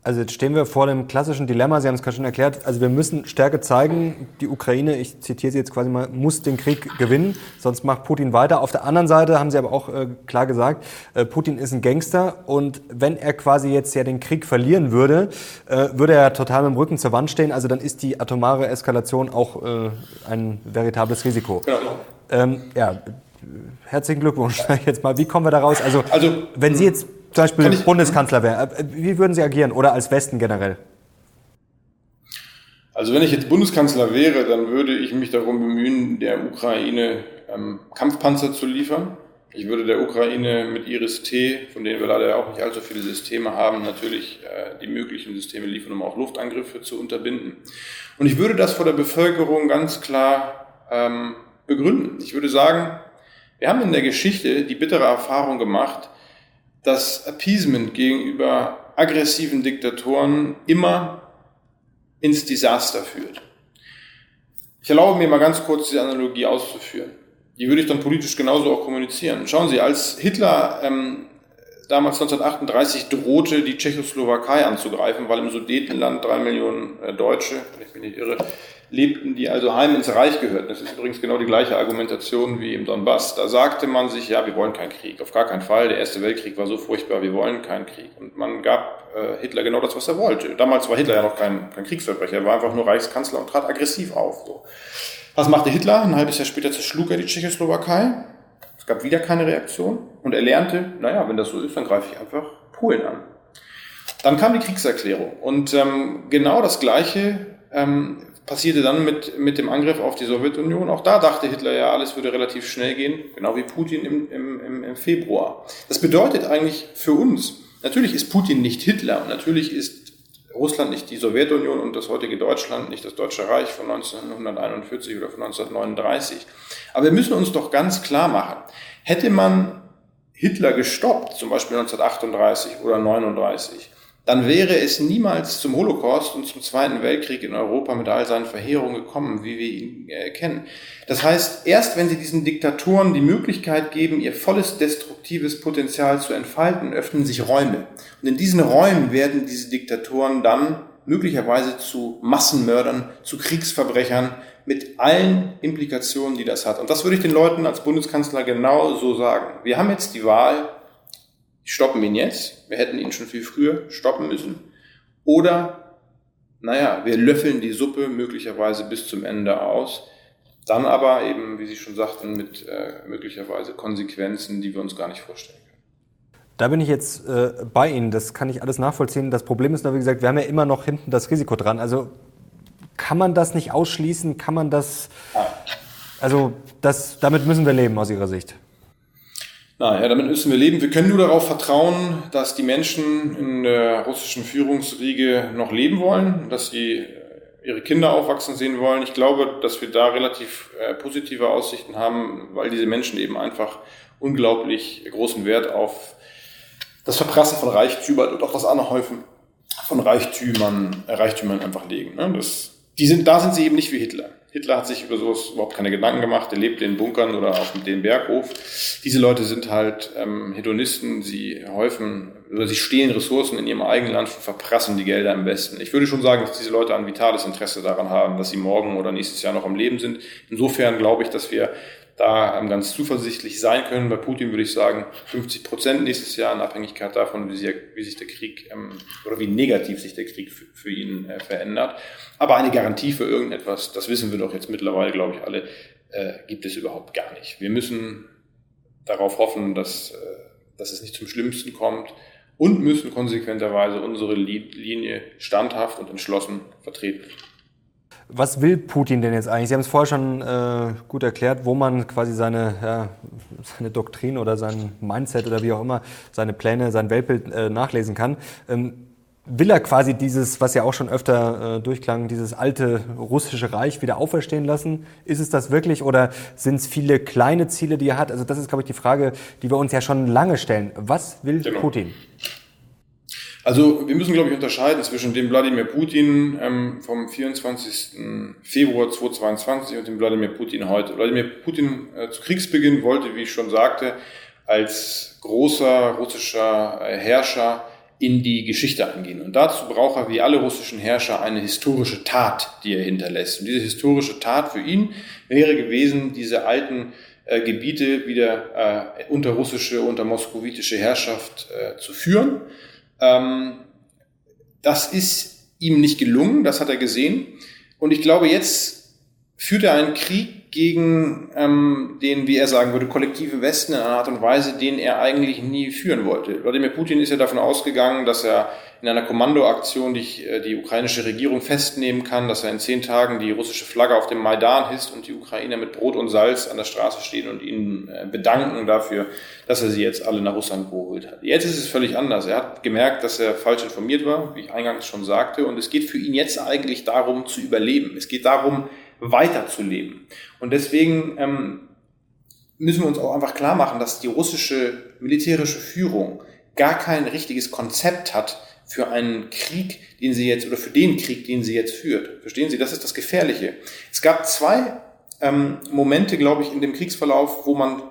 Also jetzt stehen wir vor dem klassischen Dilemma, Sie haben es gerade schon erklärt, also wir müssen Stärke zeigen, die Ukraine, ich zitiere Sie jetzt quasi mal, muss den Krieg gewinnen, sonst macht Putin weiter. Auf der anderen Seite haben Sie aber auch äh, klar gesagt, äh, Putin ist ein Gangster und wenn er quasi jetzt ja den Krieg verlieren würde, äh, würde er total mit dem Rücken zur Wand stehen, also dann ist die atomare Eskalation auch äh, ein veritables Risiko. Genau. Ähm, ja, herzlichen Glückwunsch, jetzt mal. Wie kommen wir da raus? Also, also wenn Sie jetzt zum Beispiel ich, Bundeskanzler wäre, äh, wie würden Sie agieren oder als Westen generell? Also wenn ich jetzt Bundeskanzler wäre, dann würde ich mich darum bemühen, der Ukraine ähm, Kampfpanzer zu liefern. Ich würde der Ukraine mit Iris-T, von denen wir leider auch nicht allzu viele Systeme haben, natürlich äh, die möglichen Systeme liefern, um auch Luftangriffe zu unterbinden. Und ich würde das vor der Bevölkerung ganz klar ähm, begründen. Ich würde sagen, wir haben in der Geschichte die bittere Erfahrung gemacht, dass Appeasement gegenüber aggressiven Diktatoren immer ins Desaster führt. Ich erlaube mir mal ganz kurz diese Analogie auszuführen. Die würde ich dann politisch genauso auch kommunizieren. Schauen Sie, als Hitler ähm, damals 1938 drohte, die Tschechoslowakei anzugreifen, weil im Sudetenland drei Millionen äh, Deutsche, wenn ich mich nicht irre, lebten, die also heim ins Reich gehörten. Das ist übrigens genau die gleiche Argumentation wie im Donbass. Da sagte man sich, ja, wir wollen keinen Krieg. Auf gar keinen Fall. Der Erste Weltkrieg war so furchtbar, wir wollen keinen Krieg. Und man gab äh, Hitler genau das, was er wollte. Damals war Hitler ja noch kein, kein Kriegsverbrecher. Er war einfach nur Reichskanzler und trat aggressiv auf. So. Was machte Hitler? Ein halbes Jahr später zerschlug er die Tschechoslowakei. Es gab wieder keine Reaktion. Und er lernte, naja, wenn das so ist, dann greife ich einfach Polen an. Dann kam die Kriegserklärung. Und ähm, genau das Gleiche ähm, passierte dann mit, mit dem Angriff auf die Sowjetunion. Auch da dachte Hitler ja, alles würde relativ schnell gehen, genau wie Putin im, im, im Februar. Das bedeutet eigentlich für uns, natürlich ist Putin nicht Hitler und natürlich ist Russland nicht die Sowjetunion und das heutige Deutschland nicht das Deutsche Reich von 1941 oder von 1939. Aber wir müssen uns doch ganz klar machen, hätte man Hitler gestoppt, zum Beispiel 1938 oder 1939, dann wäre es niemals zum Holocaust und zum Zweiten Weltkrieg in Europa mit all seinen Verheerungen gekommen, wie wir ihn äh, kennen. Das heißt, erst wenn sie diesen Diktatoren die Möglichkeit geben, ihr volles destruktives Potenzial zu entfalten, öffnen sich Räume. Und in diesen Räumen werden diese Diktatoren dann möglicherweise zu Massenmördern, zu Kriegsverbrechern, mit allen Implikationen, die das hat. Und das würde ich den Leuten als Bundeskanzler genau so sagen. Wir haben jetzt die Wahl, stoppen ihn jetzt. Wir hätten ihn schon viel früher stoppen müssen. Oder, naja, wir löffeln die Suppe möglicherweise bis zum Ende aus. Dann aber eben, wie Sie schon sagten, mit äh, möglicherweise Konsequenzen, die wir uns gar nicht vorstellen können. Da bin ich jetzt äh, bei Ihnen. Das kann ich alles nachvollziehen. Das Problem ist nur, wie gesagt, wir haben ja immer noch hinten das Risiko dran. Also kann man das nicht ausschließen? Kann man das? Also das, damit müssen wir leben aus Ihrer Sicht. Naja, damit müssen wir leben. Wir können nur darauf vertrauen, dass die Menschen in der russischen Führungsriege noch leben wollen, dass sie äh, ihre Kinder aufwachsen sehen wollen. Ich glaube, dass wir da relativ äh, positive Aussichten haben, weil diese Menschen eben einfach unglaublich großen Wert auf das Verprassen von Reichtümern und auch das Anhäufen von Reichtümern, äh, Reichtümern einfach legen. Ne? Das, die sind, da sind sie eben nicht wie Hitler. Hitler hat sich über sowas überhaupt keine Gedanken gemacht. Er lebt in Bunkern oder auf dem Berghof. Diese Leute sind halt ähm, Hedonisten. Sie häufen oder sie stehlen Ressourcen in ihrem eigenen Land und verprassen die Gelder im Westen. Ich würde schon sagen, dass diese Leute ein vitales Interesse daran haben, dass sie morgen oder nächstes Jahr noch am Leben sind. Insofern glaube ich, dass wir da ähm, ganz zuversichtlich sein können. Bei Putin würde ich sagen 50 Prozent nächstes Jahr in Abhängigkeit davon, wie, sie, wie sich der Krieg ähm, oder wie negativ sich der Krieg für, für ihn äh, verändert. Aber eine Garantie für irgendetwas, das wissen wir doch jetzt mittlerweile, glaube ich, alle, äh, gibt es überhaupt gar nicht. Wir müssen darauf hoffen, dass, äh, dass es nicht zum Schlimmsten kommt und müssen konsequenterweise unsere Linie standhaft und entschlossen vertreten. Was will Putin denn jetzt eigentlich? Sie haben es vorher schon äh, gut erklärt, wo man quasi seine, ja, seine Doktrin oder sein Mindset oder wie auch immer, seine Pläne, sein Weltbild äh, nachlesen kann. Ähm, will er quasi dieses, was ja auch schon öfter äh, durchklang, dieses alte russische Reich wieder auferstehen lassen? Ist es das wirklich oder sind es viele kleine Ziele, die er hat? Also das ist, glaube ich, die Frage, die wir uns ja schon lange stellen. Was will genau. Putin? Also wir müssen, glaube ich, unterscheiden zwischen dem Wladimir Putin ähm, vom 24. Februar 2022 und dem Wladimir Putin heute. Wladimir Putin äh, zu Kriegsbeginn wollte, wie ich schon sagte, als großer russischer äh, Herrscher in die Geschichte eingehen. Und dazu braucht er, wie alle russischen Herrscher, eine historische Tat, die er hinterlässt. Und diese historische Tat für ihn wäre gewesen, diese alten äh, Gebiete wieder äh, unter russische, unter moskowitische Herrschaft äh, zu führen ähm, das ist ihm nicht gelungen, das hat er gesehen. Und ich glaube, jetzt führt er einen Krieg gegen ähm, den, wie er sagen würde, kollektive Westen in einer Art und Weise, den er eigentlich nie führen wollte. Wladimir Putin ist ja davon ausgegangen, dass er in einer Kommandoaktion die, äh, die ukrainische Regierung festnehmen kann, dass er in zehn Tagen die russische Flagge auf dem Maidan hisst und die Ukrainer mit Brot und Salz an der Straße stehen und ihn äh, bedanken dafür, dass er sie jetzt alle nach Russland geholt hat. Jetzt ist es völlig anders. Er hat gemerkt, dass er falsch informiert war, wie ich eingangs schon sagte, und es geht für ihn jetzt eigentlich darum zu überleben. Es geht darum, weiterzuleben. Und deswegen ähm, müssen wir uns auch einfach klar machen, dass die russische militärische Führung gar kein richtiges Konzept hat, für einen Krieg, den sie jetzt, oder für den Krieg, den sie jetzt führt. Verstehen Sie? Das ist das Gefährliche. Es gab zwei ähm, Momente, glaube ich, in dem Kriegsverlauf, wo man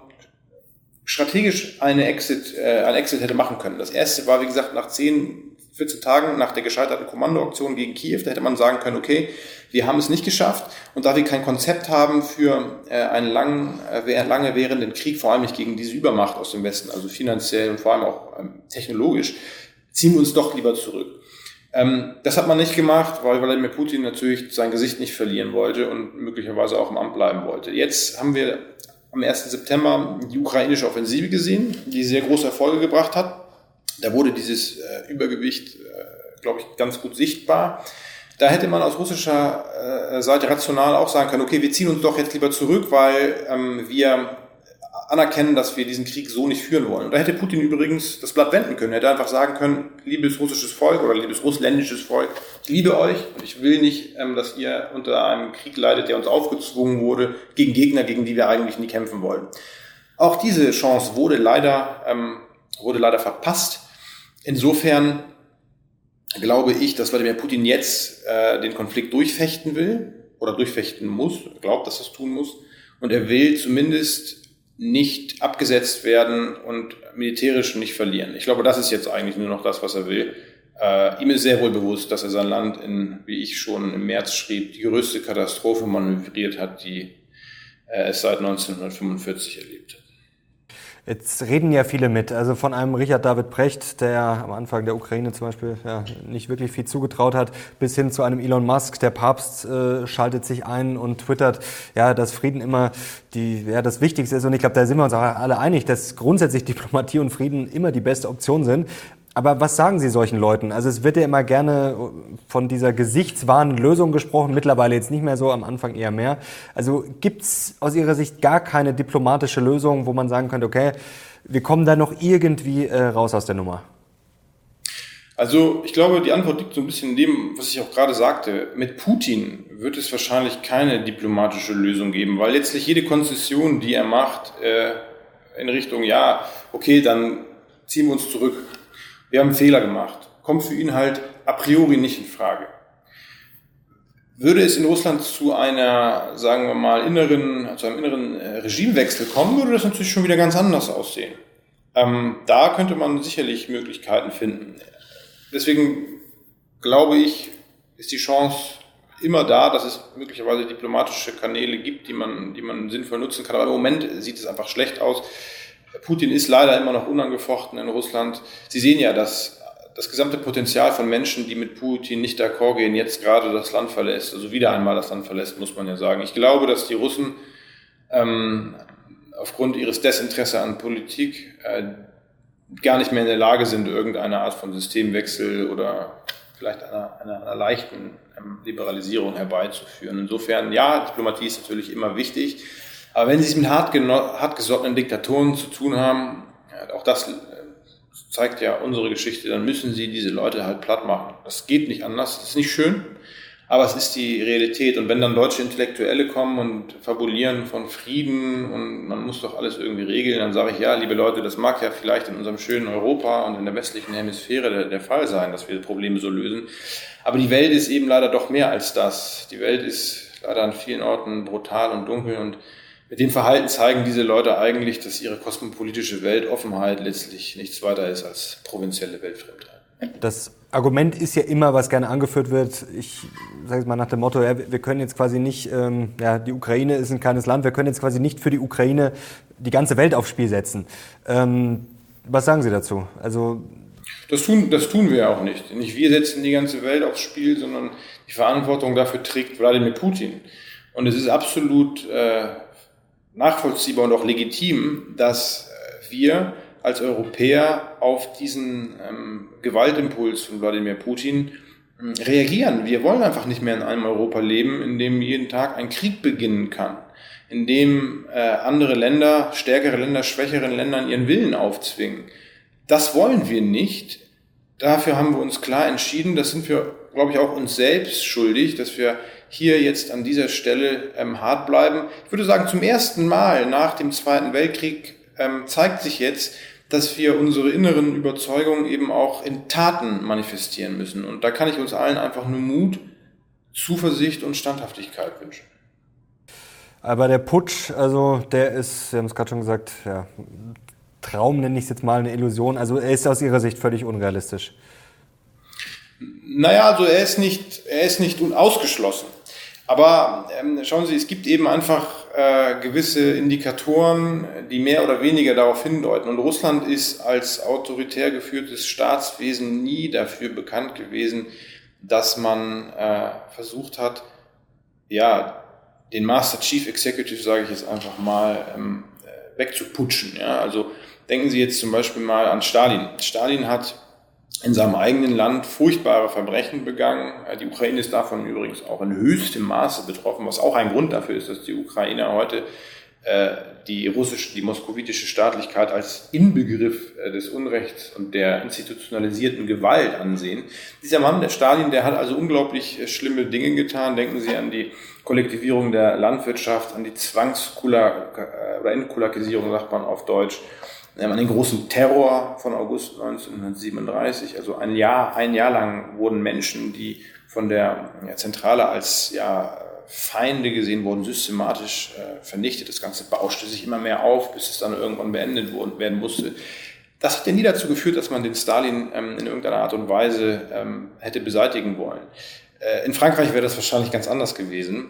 strategisch eine Exit, äh, ein Exit hätte machen können. Das erste war, wie gesagt, nach 10, 14 Tagen nach der gescheiterten Kommandoaktion gegen Kiew, da hätte man sagen können, okay, wir haben es nicht geschafft und da wir kein Konzept haben für äh, einen lang, äh, lange währenden Krieg, vor allem nicht gegen diese Übermacht aus dem Westen, also finanziell und vor allem auch ähm, technologisch, ziehen wir uns doch lieber zurück. Ähm, das hat man nicht gemacht, weil Wladimir Putin natürlich sein Gesicht nicht verlieren wollte und möglicherweise auch im Amt bleiben wollte. Jetzt haben wir am 1. September die ukrainische Offensive gesehen, die sehr große Erfolge gebracht hat. Da wurde dieses äh, Übergewicht, äh, glaube ich, ganz gut sichtbar. Da hätte man aus russischer äh, Seite rational auch sagen können, okay, wir ziehen uns doch jetzt lieber zurück, weil ähm, wir anerkennen, dass wir diesen Krieg so nicht führen wollen. Und da hätte Putin übrigens das Blatt wenden können. Er hätte einfach sagen können, liebes russisches Volk oder liebes russländisches Volk, ich liebe euch und ich will nicht, ähm, dass ihr unter einem Krieg leidet, der uns aufgezwungen wurde, gegen Gegner, gegen die wir eigentlich nie kämpfen wollen. Auch diese Chance wurde leider, ähm, wurde leider verpasst. Insofern glaube ich, dass Wladimir Putin jetzt äh, den Konflikt durchfechten will oder durchfechten muss, glaubt, dass er es tun muss. Und er will zumindest nicht abgesetzt werden und militärisch nicht verlieren. Ich glaube, das ist jetzt eigentlich nur noch das, was er will. Äh, ihm ist sehr wohl bewusst, dass er sein Land in, wie ich schon im März schrieb, die größte Katastrophe manövriert hat, die äh, es seit 1945 erlebt hat. Jetzt reden ja viele mit, also von einem Richard David Precht, der am Anfang der Ukraine zum Beispiel ja, nicht wirklich viel zugetraut hat, bis hin zu einem Elon Musk. Der Papst äh, schaltet sich ein und twittert, ja, dass Frieden immer die, ja, das Wichtigste ist. Und ich glaube, da sind wir uns auch alle einig, dass grundsätzlich Diplomatie und Frieden immer die beste Option sind. Aber was sagen Sie solchen Leuten? Also es wird ja immer gerne von dieser gesichtswahrenden Lösung gesprochen, mittlerweile jetzt nicht mehr so, am Anfang eher mehr. Also gibt es aus Ihrer Sicht gar keine diplomatische Lösung, wo man sagen könnte, okay, wir kommen da noch irgendwie äh, raus aus der Nummer? Also ich glaube, die Antwort liegt so ein bisschen in dem, was ich auch gerade sagte. Mit Putin wird es wahrscheinlich keine diplomatische Lösung geben, weil letztlich jede Konzession, die er macht, äh, in Richtung, ja, okay, dann ziehen wir uns zurück wir haben Fehler gemacht, kommt für ihn halt a priori nicht in Frage. Würde es in Russland zu einer, sagen wir mal, inneren, zu einem inneren äh, Regimewechsel kommen, würde das natürlich schon wieder ganz anders aussehen. Ähm, da könnte man sicherlich Möglichkeiten finden. Deswegen glaube ich, ist die Chance immer da, dass es möglicherweise diplomatische Kanäle gibt, die man, die man sinnvoll nutzen kann. Aber im Moment sieht es einfach schlecht aus. Putin ist leider immer noch unangefochten in Russland. Sie sehen ja, dass das gesamte Potenzial von Menschen, die mit Putin nicht d'accord gehen, jetzt gerade das Land verlässt, also wieder einmal das Land verlässt, muss man ja sagen. Ich glaube, dass die Russen ähm, aufgrund ihres Desinteresse an Politik äh, gar nicht mehr in der Lage sind, irgendeine Art von Systemwechsel oder vielleicht einer, einer, einer leichten ähm, Liberalisierung herbeizuführen. Insofern, ja, Diplomatie ist natürlich immer wichtig. Aber wenn sie es mit hartgesottenen Diktatoren zu tun haben, auch das äh, zeigt ja unsere Geschichte, dann müssen sie diese Leute halt platt machen. Das geht nicht anders, das ist nicht schön, aber es ist die Realität. Und wenn dann deutsche Intellektuelle kommen und fabulieren von Frieden und man muss doch alles irgendwie regeln, dann sage ich, ja, liebe Leute, das mag ja vielleicht in unserem schönen Europa und in der westlichen Hemisphäre der, der Fall sein, dass wir Probleme so lösen. Aber die Welt ist eben leider doch mehr als das. Die Welt ist leider an vielen Orten brutal und dunkel und mit dem Verhalten zeigen diese Leute eigentlich, dass ihre kosmopolitische Weltoffenheit letztlich nichts weiter ist als provinzielle Weltfremdheit. Das Argument ist ja immer, was gerne angeführt wird. Ich sage es mal nach dem Motto: ja, Wir können jetzt quasi nicht, ähm, ja, die Ukraine ist ein kleines Land. Wir können jetzt quasi nicht für die Ukraine die ganze Welt aufs Spiel setzen. Ähm, was sagen Sie dazu? Also das tun, das tun wir ja auch nicht. Nicht wir setzen die ganze Welt aufs Spiel, sondern die Verantwortung dafür trägt Wladimir Putin. Und es ist absolut äh, nachvollziehbar und auch legitim, dass äh, wir als Europäer auf diesen ähm, Gewaltimpuls von Wladimir Putin ähm, reagieren. Wir wollen einfach nicht mehr in einem Europa leben, in dem jeden Tag ein Krieg beginnen kann, in dem äh, andere Länder, stärkere Länder, schwächeren Ländern ihren Willen aufzwingen. Das wollen wir nicht. Dafür haben wir uns klar entschieden. Das sind wir, glaube ich, auch uns selbst schuldig, dass wir hier jetzt an dieser Stelle ähm, hart bleiben. Ich würde sagen, zum ersten Mal nach dem Zweiten Weltkrieg ähm, zeigt sich jetzt, dass wir unsere inneren Überzeugungen eben auch in Taten manifestieren müssen. Und da kann ich uns allen einfach nur Mut, Zuversicht und Standhaftigkeit wünschen. Aber der Putsch, also der ist, Sie haben es gerade schon gesagt, ja, Traum nenne ich es jetzt mal, eine Illusion. Also er ist aus Ihrer Sicht völlig unrealistisch. Naja, also er ist nicht, er ist nicht unausgeschlossen. Aber ähm, schauen Sie, es gibt eben einfach äh, gewisse Indikatoren, die mehr oder weniger darauf hindeuten. Und Russland ist als autoritär geführtes Staatswesen nie dafür bekannt gewesen, dass man äh, versucht hat, ja, den Master Chief Executive, sage ich jetzt einfach mal, ähm, äh, wegzuputschen. Ja? Also denken Sie jetzt zum Beispiel mal an Stalin. Stalin hat in seinem eigenen Land furchtbare Verbrechen begangen. Die Ukraine ist davon übrigens auch in höchstem Maße betroffen, was auch ein Grund dafür ist, dass die Ukrainer heute äh, die russische, die moskowitische Staatlichkeit als Inbegriff äh, des Unrechts und der institutionalisierten Gewalt ansehen. Dieser Mann, der Stalin, der hat also unglaublich äh, schlimme Dinge getan. Denken Sie an die Kollektivierung der Landwirtschaft, an die Zwangskula oder Entkulakisierung, sagt man auf Deutsch, an den großen Terror von August 1937. Also ein Jahr, ein Jahr lang wurden Menschen, die von der Zentrale als ja, Feinde gesehen wurden, systematisch äh, vernichtet. Das Ganze bauschte sich immer mehr auf, bis es dann irgendwann beendet werden musste. Das hat ja nie dazu geführt, dass man den Stalin ähm, in irgendeiner Art und Weise ähm, hätte beseitigen wollen. Äh, in Frankreich wäre das wahrscheinlich ganz anders gewesen.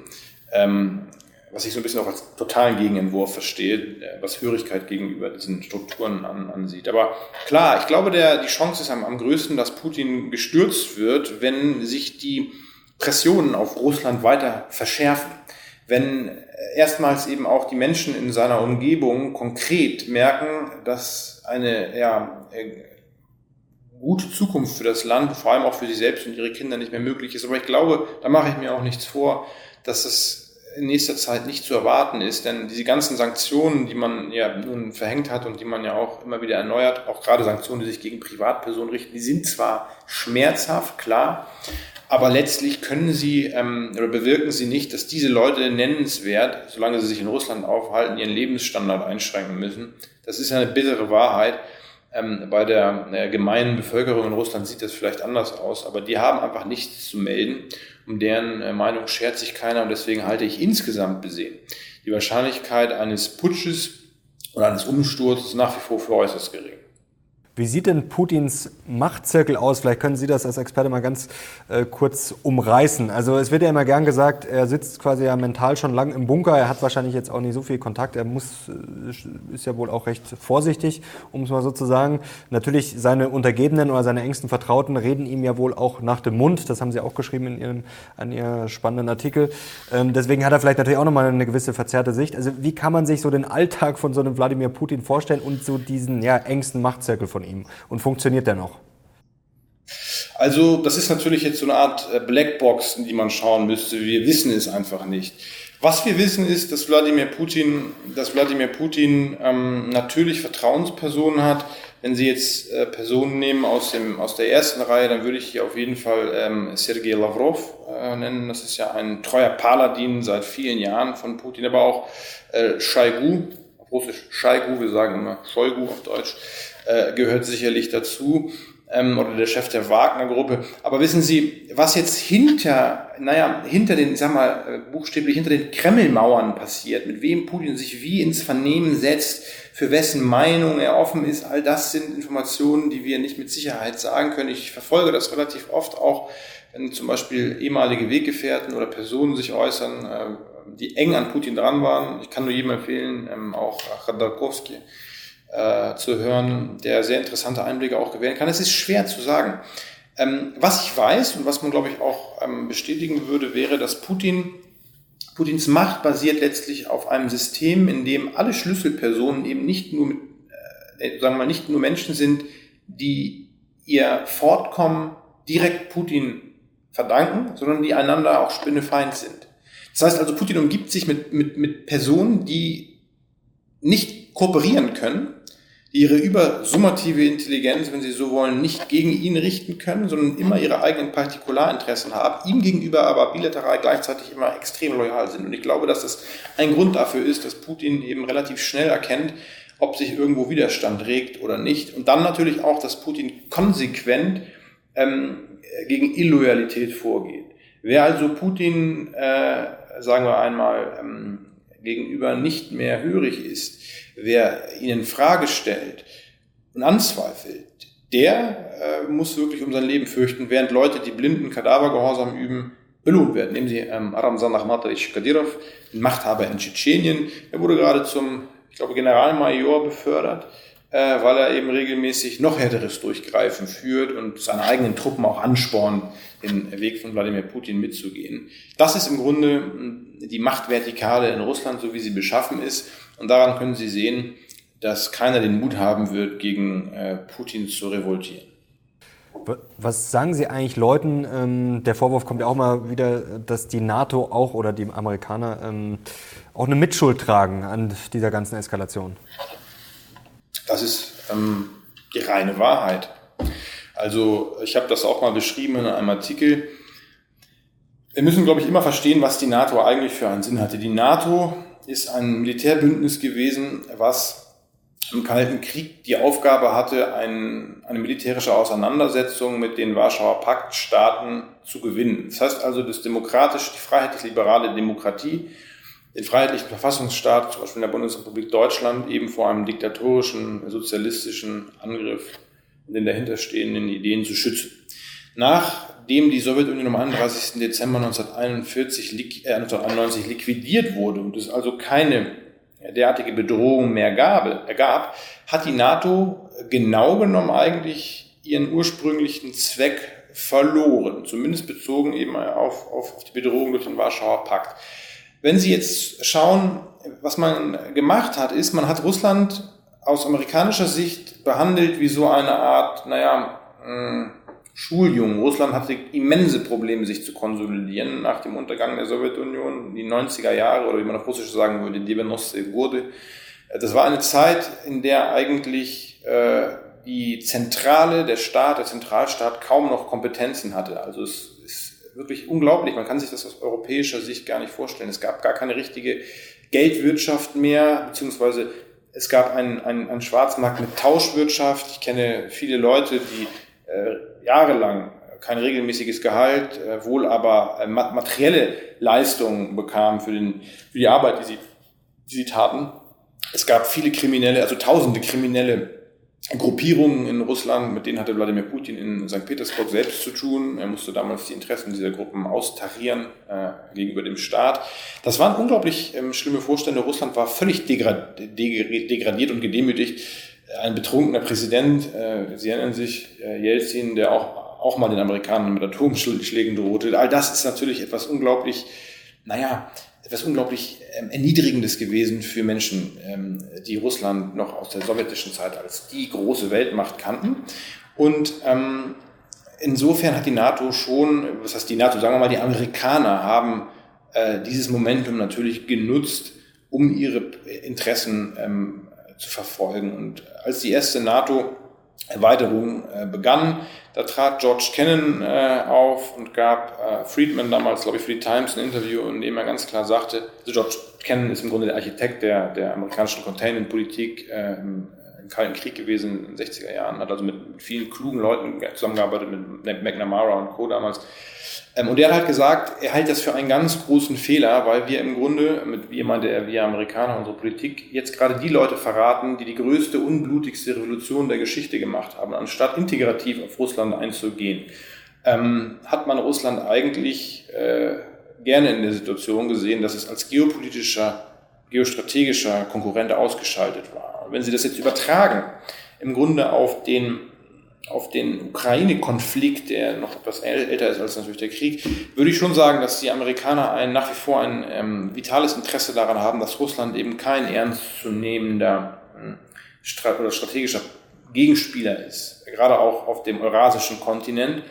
Ähm, was ich so ein bisschen auch als totalen Gegenentwurf verstehe, äh, was Hörigkeit gegenüber diesen Strukturen an, ansieht. Aber klar, ich glaube, der, die Chance ist am, am größten, dass Putin gestürzt wird, wenn sich die Pressionen auf Russland weiter verschärfen. Wenn erstmals eben auch die Menschen in seiner Umgebung konkret merken, dass eine ja, äh, gute Zukunft für das Land, vor allem auch für sie selbst und ihre Kinder nicht mehr möglich ist. Aber ich glaube, da mache ich mir auch nichts vor, dass es in nächster Zeit nicht zu erwarten ist, denn diese ganzen Sanktionen, die man ja nun verhängt hat und die man ja auch immer wieder erneuert, auch gerade Sanktionen, die sich gegen Privatpersonen richten, die sind zwar schmerzhaft, klar, aber letztlich können sie ähm, oder bewirken sie nicht, dass diese Leute nennenswert, solange sie sich in Russland aufhalten, ihren Lebensstandard einschränken müssen. Das ist eine bittere Wahrheit. Ähm, bei der äh, gemeinen Bevölkerung in Russland sieht das vielleicht anders aus, aber die haben einfach nichts zu melden. Um deren äh, Meinung schert sich keiner und deswegen halte ich insgesamt besehen die Wahrscheinlichkeit eines Putsches oder eines Umsturzes nach wie vor für äußerst gering. Wie sieht denn Putins Machtzirkel aus? Vielleicht können Sie das als Experte mal ganz äh, kurz umreißen. Also es wird ja immer gern gesagt, er sitzt quasi ja mental schon lang im Bunker. Er hat wahrscheinlich jetzt auch nicht so viel Kontakt. Er muss, äh, ist ja wohl auch recht vorsichtig, um es mal so zu sagen. Natürlich seine Untergebenen oder seine engsten Vertrauten reden ihm ja wohl auch nach dem Mund. Das haben Sie auch geschrieben in Ihrem an Ihrem spannenden Artikel. Ähm, deswegen hat er vielleicht natürlich auch nochmal eine gewisse verzerrte Sicht. Also wie kann man sich so den Alltag von so einem Wladimir Putin vorstellen und so diesen ja, engsten Machtzirkel von ihm? Und funktioniert der noch? Also, das ist natürlich jetzt so eine Art äh, Blackbox, in die man schauen müsste. Wir wissen es einfach nicht. Was wir wissen ist, dass Wladimir Putin, dass Wladimir Putin ähm, natürlich Vertrauenspersonen hat. Wenn Sie jetzt äh, Personen nehmen aus, dem, aus der ersten Reihe, dann würde ich hier auf jeden Fall ähm, Sergei Lavrov äh, nennen. Das ist ja ein treuer Paladin seit vielen Jahren von Putin, aber auch äh, Shoigu, auf Russisch Shoigu, wir sagen immer Shoigu auf Deutsch, äh, gehört sicherlich dazu ähm, oder der Chef der Wagner-Gruppe. Aber wissen Sie, was jetzt hinter, naja, hinter den, ich sag mal, äh, buchstäblich hinter den Kremlmauern passiert, mit wem Putin sich wie ins Vernehmen setzt, für wessen Meinung er offen ist, all das sind Informationen, die wir nicht mit Sicherheit sagen können. Ich verfolge das relativ oft auch, wenn zum Beispiel ehemalige Weggefährten oder Personen sich äußern, äh, die eng an Putin dran waren. Ich kann nur jedem empfehlen, ähm, auch Khodorkovsky, äh, zu hören, der sehr interessante Einblicke auch gewähren kann. Es ist schwer zu sagen. Ähm, was ich weiß und was man, glaube ich, auch ähm, bestätigen würde, wäre, dass Putin, Putins Macht basiert letztlich auf einem System, in dem alle Schlüsselpersonen eben nicht nur, mit, äh, sagen wir mal, nicht nur Menschen sind, die ihr Fortkommen direkt Putin verdanken, sondern die einander auch spinnefeind sind. Das heißt also, Putin umgibt sich mit, mit, mit Personen, die nicht kooperieren können, ihre übersummative Intelligenz, wenn Sie so wollen, nicht gegen ihn richten können, sondern immer ihre eigenen Partikularinteressen haben, ihm gegenüber aber bilateral gleichzeitig immer extrem loyal sind. Und ich glaube, dass das ein Grund dafür ist, dass Putin eben relativ schnell erkennt, ob sich irgendwo Widerstand regt oder nicht. Und dann natürlich auch, dass Putin konsequent ähm, gegen Illoyalität vorgeht. Wer also Putin, äh, sagen wir einmal, ähm, gegenüber nicht mehr hörig ist, wer ihn in Frage stellt und anzweifelt, der äh, muss wirklich um sein Leben fürchten, während Leute, die blinden Kadavergehorsam üben, belohnt werden. Nehmen Sie ähm, Ramzan Ahmatovic Kadyrov, den Machthaber in Tschetschenien. Er wurde gerade zum, ich glaube, Generalmajor befördert, äh, weil er eben regelmäßig noch härteres Durchgreifen führt und seine eigenen Truppen auch anspornt, den Weg von Wladimir Putin mitzugehen. Das ist im Grunde die Machtvertikale in Russland, so wie sie beschaffen ist. Und daran können Sie sehen, dass keiner den Mut haben wird, gegen äh, Putin zu revoltieren. Was sagen Sie eigentlich Leuten? Ähm, der Vorwurf kommt ja auch mal wieder, dass die NATO auch oder die Amerikaner ähm, auch eine Mitschuld tragen an dieser ganzen Eskalation. Das ist ähm, die reine Wahrheit. Also ich habe das auch mal beschrieben in einem Artikel. Wir müssen, glaube ich, immer verstehen, was die NATO eigentlich für einen Sinn hatte. Die NATO ist ein Militärbündnis gewesen, was im Kalten Krieg die Aufgabe hatte, ein, eine militärische Auseinandersetzung mit den Warschauer Paktstaaten zu gewinnen. Das heißt also, das demokratische, die freiheitlich-liberale Demokratie, den freiheitlichen Verfassungsstaat, zum Beispiel in der Bundesrepublik Deutschland, eben vor einem diktatorischen, sozialistischen Angriff und den dahinterstehenden Ideen zu schützen. Nachdem die Sowjetunion am 31. Dezember 1941, äh, 1991 liquidiert wurde und es also keine derartige Bedrohung mehr gab, ergab, hat die NATO genau genommen eigentlich ihren ursprünglichen Zweck verloren, zumindest bezogen eben auf, auf, die Bedrohung durch den Warschauer Pakt. Wenn Sie jetzt schauen, was man gemacht hat, ist, man hat Russland aus amerikanischer Sicht behandelt wie so eine Art, naja, hm, Schuljungen. Russland hatte immense Probleme, sich zu konsolidieren nach dem Untergang der Sowjetunion, die 90er Jahre oder wie man auf Russisch sagen würde, die Benosse wurde. Das war eine Zeit, in der eigentlich äh, die Zentrale, der Staat, der Zentralstaat kaum noch Kompetenzen hatte. Also es ist wirklich unglaublich. Man kann sich das aus europäischer Sicht gar nicht vorstellen. Es gab gar keine richtige Geldwirtschaft mehr, beziehungsweise es gab einen, einen, einen Schwarzmarkt mit Tauschwirtschaft. Ich kenne viele Leute, die äh, jahrelang kein regelmäßiges Gehalt, äh, wohl aber äh, materielle Leistungen bekamen für, den, für die Arbeit, die sie, die sie taten. Es gab viele Kriminelle, also tausende kriminelle Gruppierungen in Russland, mit denen hatte Wladimir Putin in St. Petersburg selbst zu tun. Er musste damals die Interessen dieser Gruppen austarieren äh, gegenüber dem Staat. Das waren unglaublich ähm, schlimme Vorstände. Russland war völlig degradiert und gedemütigt ein betrunkener Präsident, äh, Sie erinnern sich, äh, Jelzin, der auch, auch mal den Amerikanern mit Atomschlägen drohte. All das ist natürlich etwas unglaublich, naja, etwas unglaublich ähm, Erniedrigendes gewesen für Menschen, ähm, die Russland noch aus der sowjetischen Zeit als die große Weltmacht kannten. Und ähm, insofern hat die NATO schon, was heißt die NATO, sagen wir mal, die Amerikaner haben äh, dieses Momentum natürlich genutzt, um ihre Interessen ähm, zu verfolgen. Und als die erste NATO-Erweiterung äh, begann, da trat George Kennan äh, auf und gab äh, Friedman damals, glaube ich, für die Times ein Interview, in dem er ganz klar sagte, also George Kennan ist im Grunde der Architekt der, der amerikanischen Containment-Politik äh, im, im Kalten Krieg gewesen in den 60er Jahren, hat also mit, mit vielen klugen Leuten zusammengearbeitet, mit McNamara und Co. damals. Ähm, und er hat halt gesagt, er hält das für einen ganz großen Fehler, weil wir im Grunde, mit, wie meinte er, wir Amerikaner, unsere Politik, jetzt gerade die Leute verraten, die die größte, unblutigste Revolution der Geschichte gemacht haben. Anstatt integrativ auf Russland einzugehen, ähm, hat man Russland eigentlich äh, gerne in der Situation gesehen, dass es als geopolitischer, geostrategischer Konkurrent ausgeschaltet war. Und wenn Sie das jetzt übertragen, im Grunde auf den auf den Ukraine-Konflikt, der noch etwas älter ist als natürlich der Krieg, würde ich schon sagen, dass die Amerikaner ein, nach wie vor ein ähm, vitales Interesse daran haben, dass Russland eben kein ernstzunehmender äh, oder strategischer Gegenspieler ist, gerade auch auf dem eurasischen Kontinent.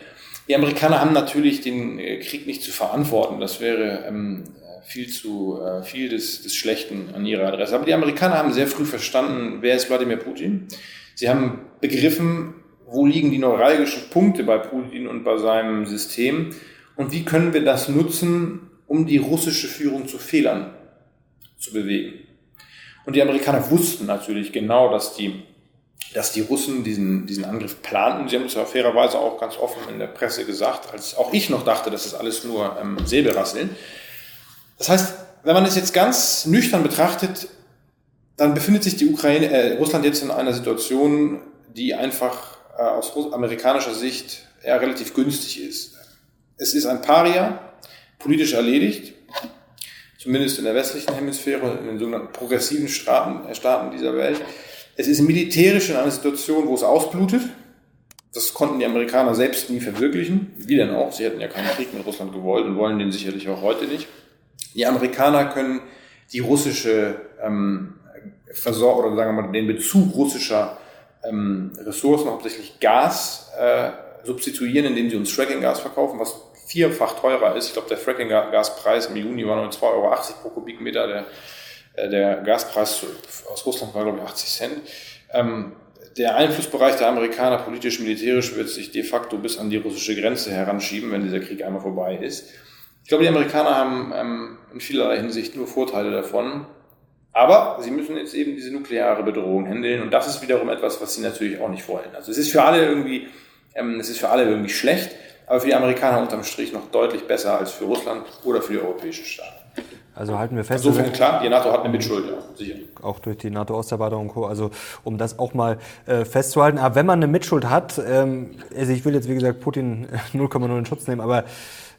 Die Amerikaner haben natürlich den äh, Krieg nicht zu verantworten. Das wäre ähm, viel zu äh, viel des, des Schlechten an ihrer Adresse. Aber die Amerikaner haben sehr früh verstanden, wer ist Wladimir Putin. Sie haben begriffen, wo liegen die neuralgischen Punkte bei Putin und bei seinem System und wie können wir das nutzen, um die russische Führung zu Fehlern zu bewegen. Und die Amerikaner wussten natürlich genau, dass die, dass die Russen diesen, diesen Angriff planten. Sie haben es ja fairerweise auch ganz offen in der Presse gesagt, als auch ich noch dachte, das ist alles nur ähm, Säbelrasseln. Das heißt, wenn man es jetzt ganz nüchtern betrachtet, dann befindet sich die Ukraine, äh, Russland jetzt in einer Situation, die einfach äh, aus amerikanischer Sicht eher relativ günstig ist. Es ist ein Paria, politisch erledigt, zumindest in der westlichen Hemisphäre, in den sogenannten progressiven Staaten, äh, Staaten dieser Welt. Es ist militärisch in einer Situation, wo es ausblutet. Das konnten die Amerikaner selbst nie verwirklichen. Wie denn auch? Sie hätten ja keinen Krieg mit Russland gewollt und wollen den sicherlich auch heute nicht. Die Amerikaner können die russische ähm, Versorgung oder sagen wir mal den Bezug russischer ähm, Ressourcen, hauptsächlich Gas, äh, substituieren, indem sie uns Fracking-Gas verkaufen, was vierfach teurer ist. Ich glaube, der Fracking-Gaspreis im Juni war nur 2,80 Euro pro Kubikmeter. Der, äh, der Gaspreis aus Russland war, glaube ich, 80 Cent. Ähm, der Einflussbereich der Amerikaner politisch, militärisch wird sich de facto bis an die russische Grenze heranschieben, wenn dieser Krieg einmal vorbei ist. Ich glaube, die Amerikaner haben ähm, in vielerlei Hinsicht nur Vorteile davon. Aber sie müssen jetzt eben diese nukleare Bedrohung handeln und das ist wiederum etwas, was sie natürlich auch nicht wollen. Also es ist für alle irgendwie, ähm, es ist für alle irgendwie schlecht, aber für die Amerikaner unterm Strich noch deutlich besser als für Russland oder für die europäischen Staaten. Also halten wir fest. Insofern klar, die NATO hat eine Mitschuld, ja, sicher. Auch durch die NATO-Osterweiterung und Co. Also um das auch mal äh, festzuhalten. Aber wenn man eine Mitschuld hat, ähm, also ich will jetzt wie gesagt Putin 0,0 in Schutz nehmen, aber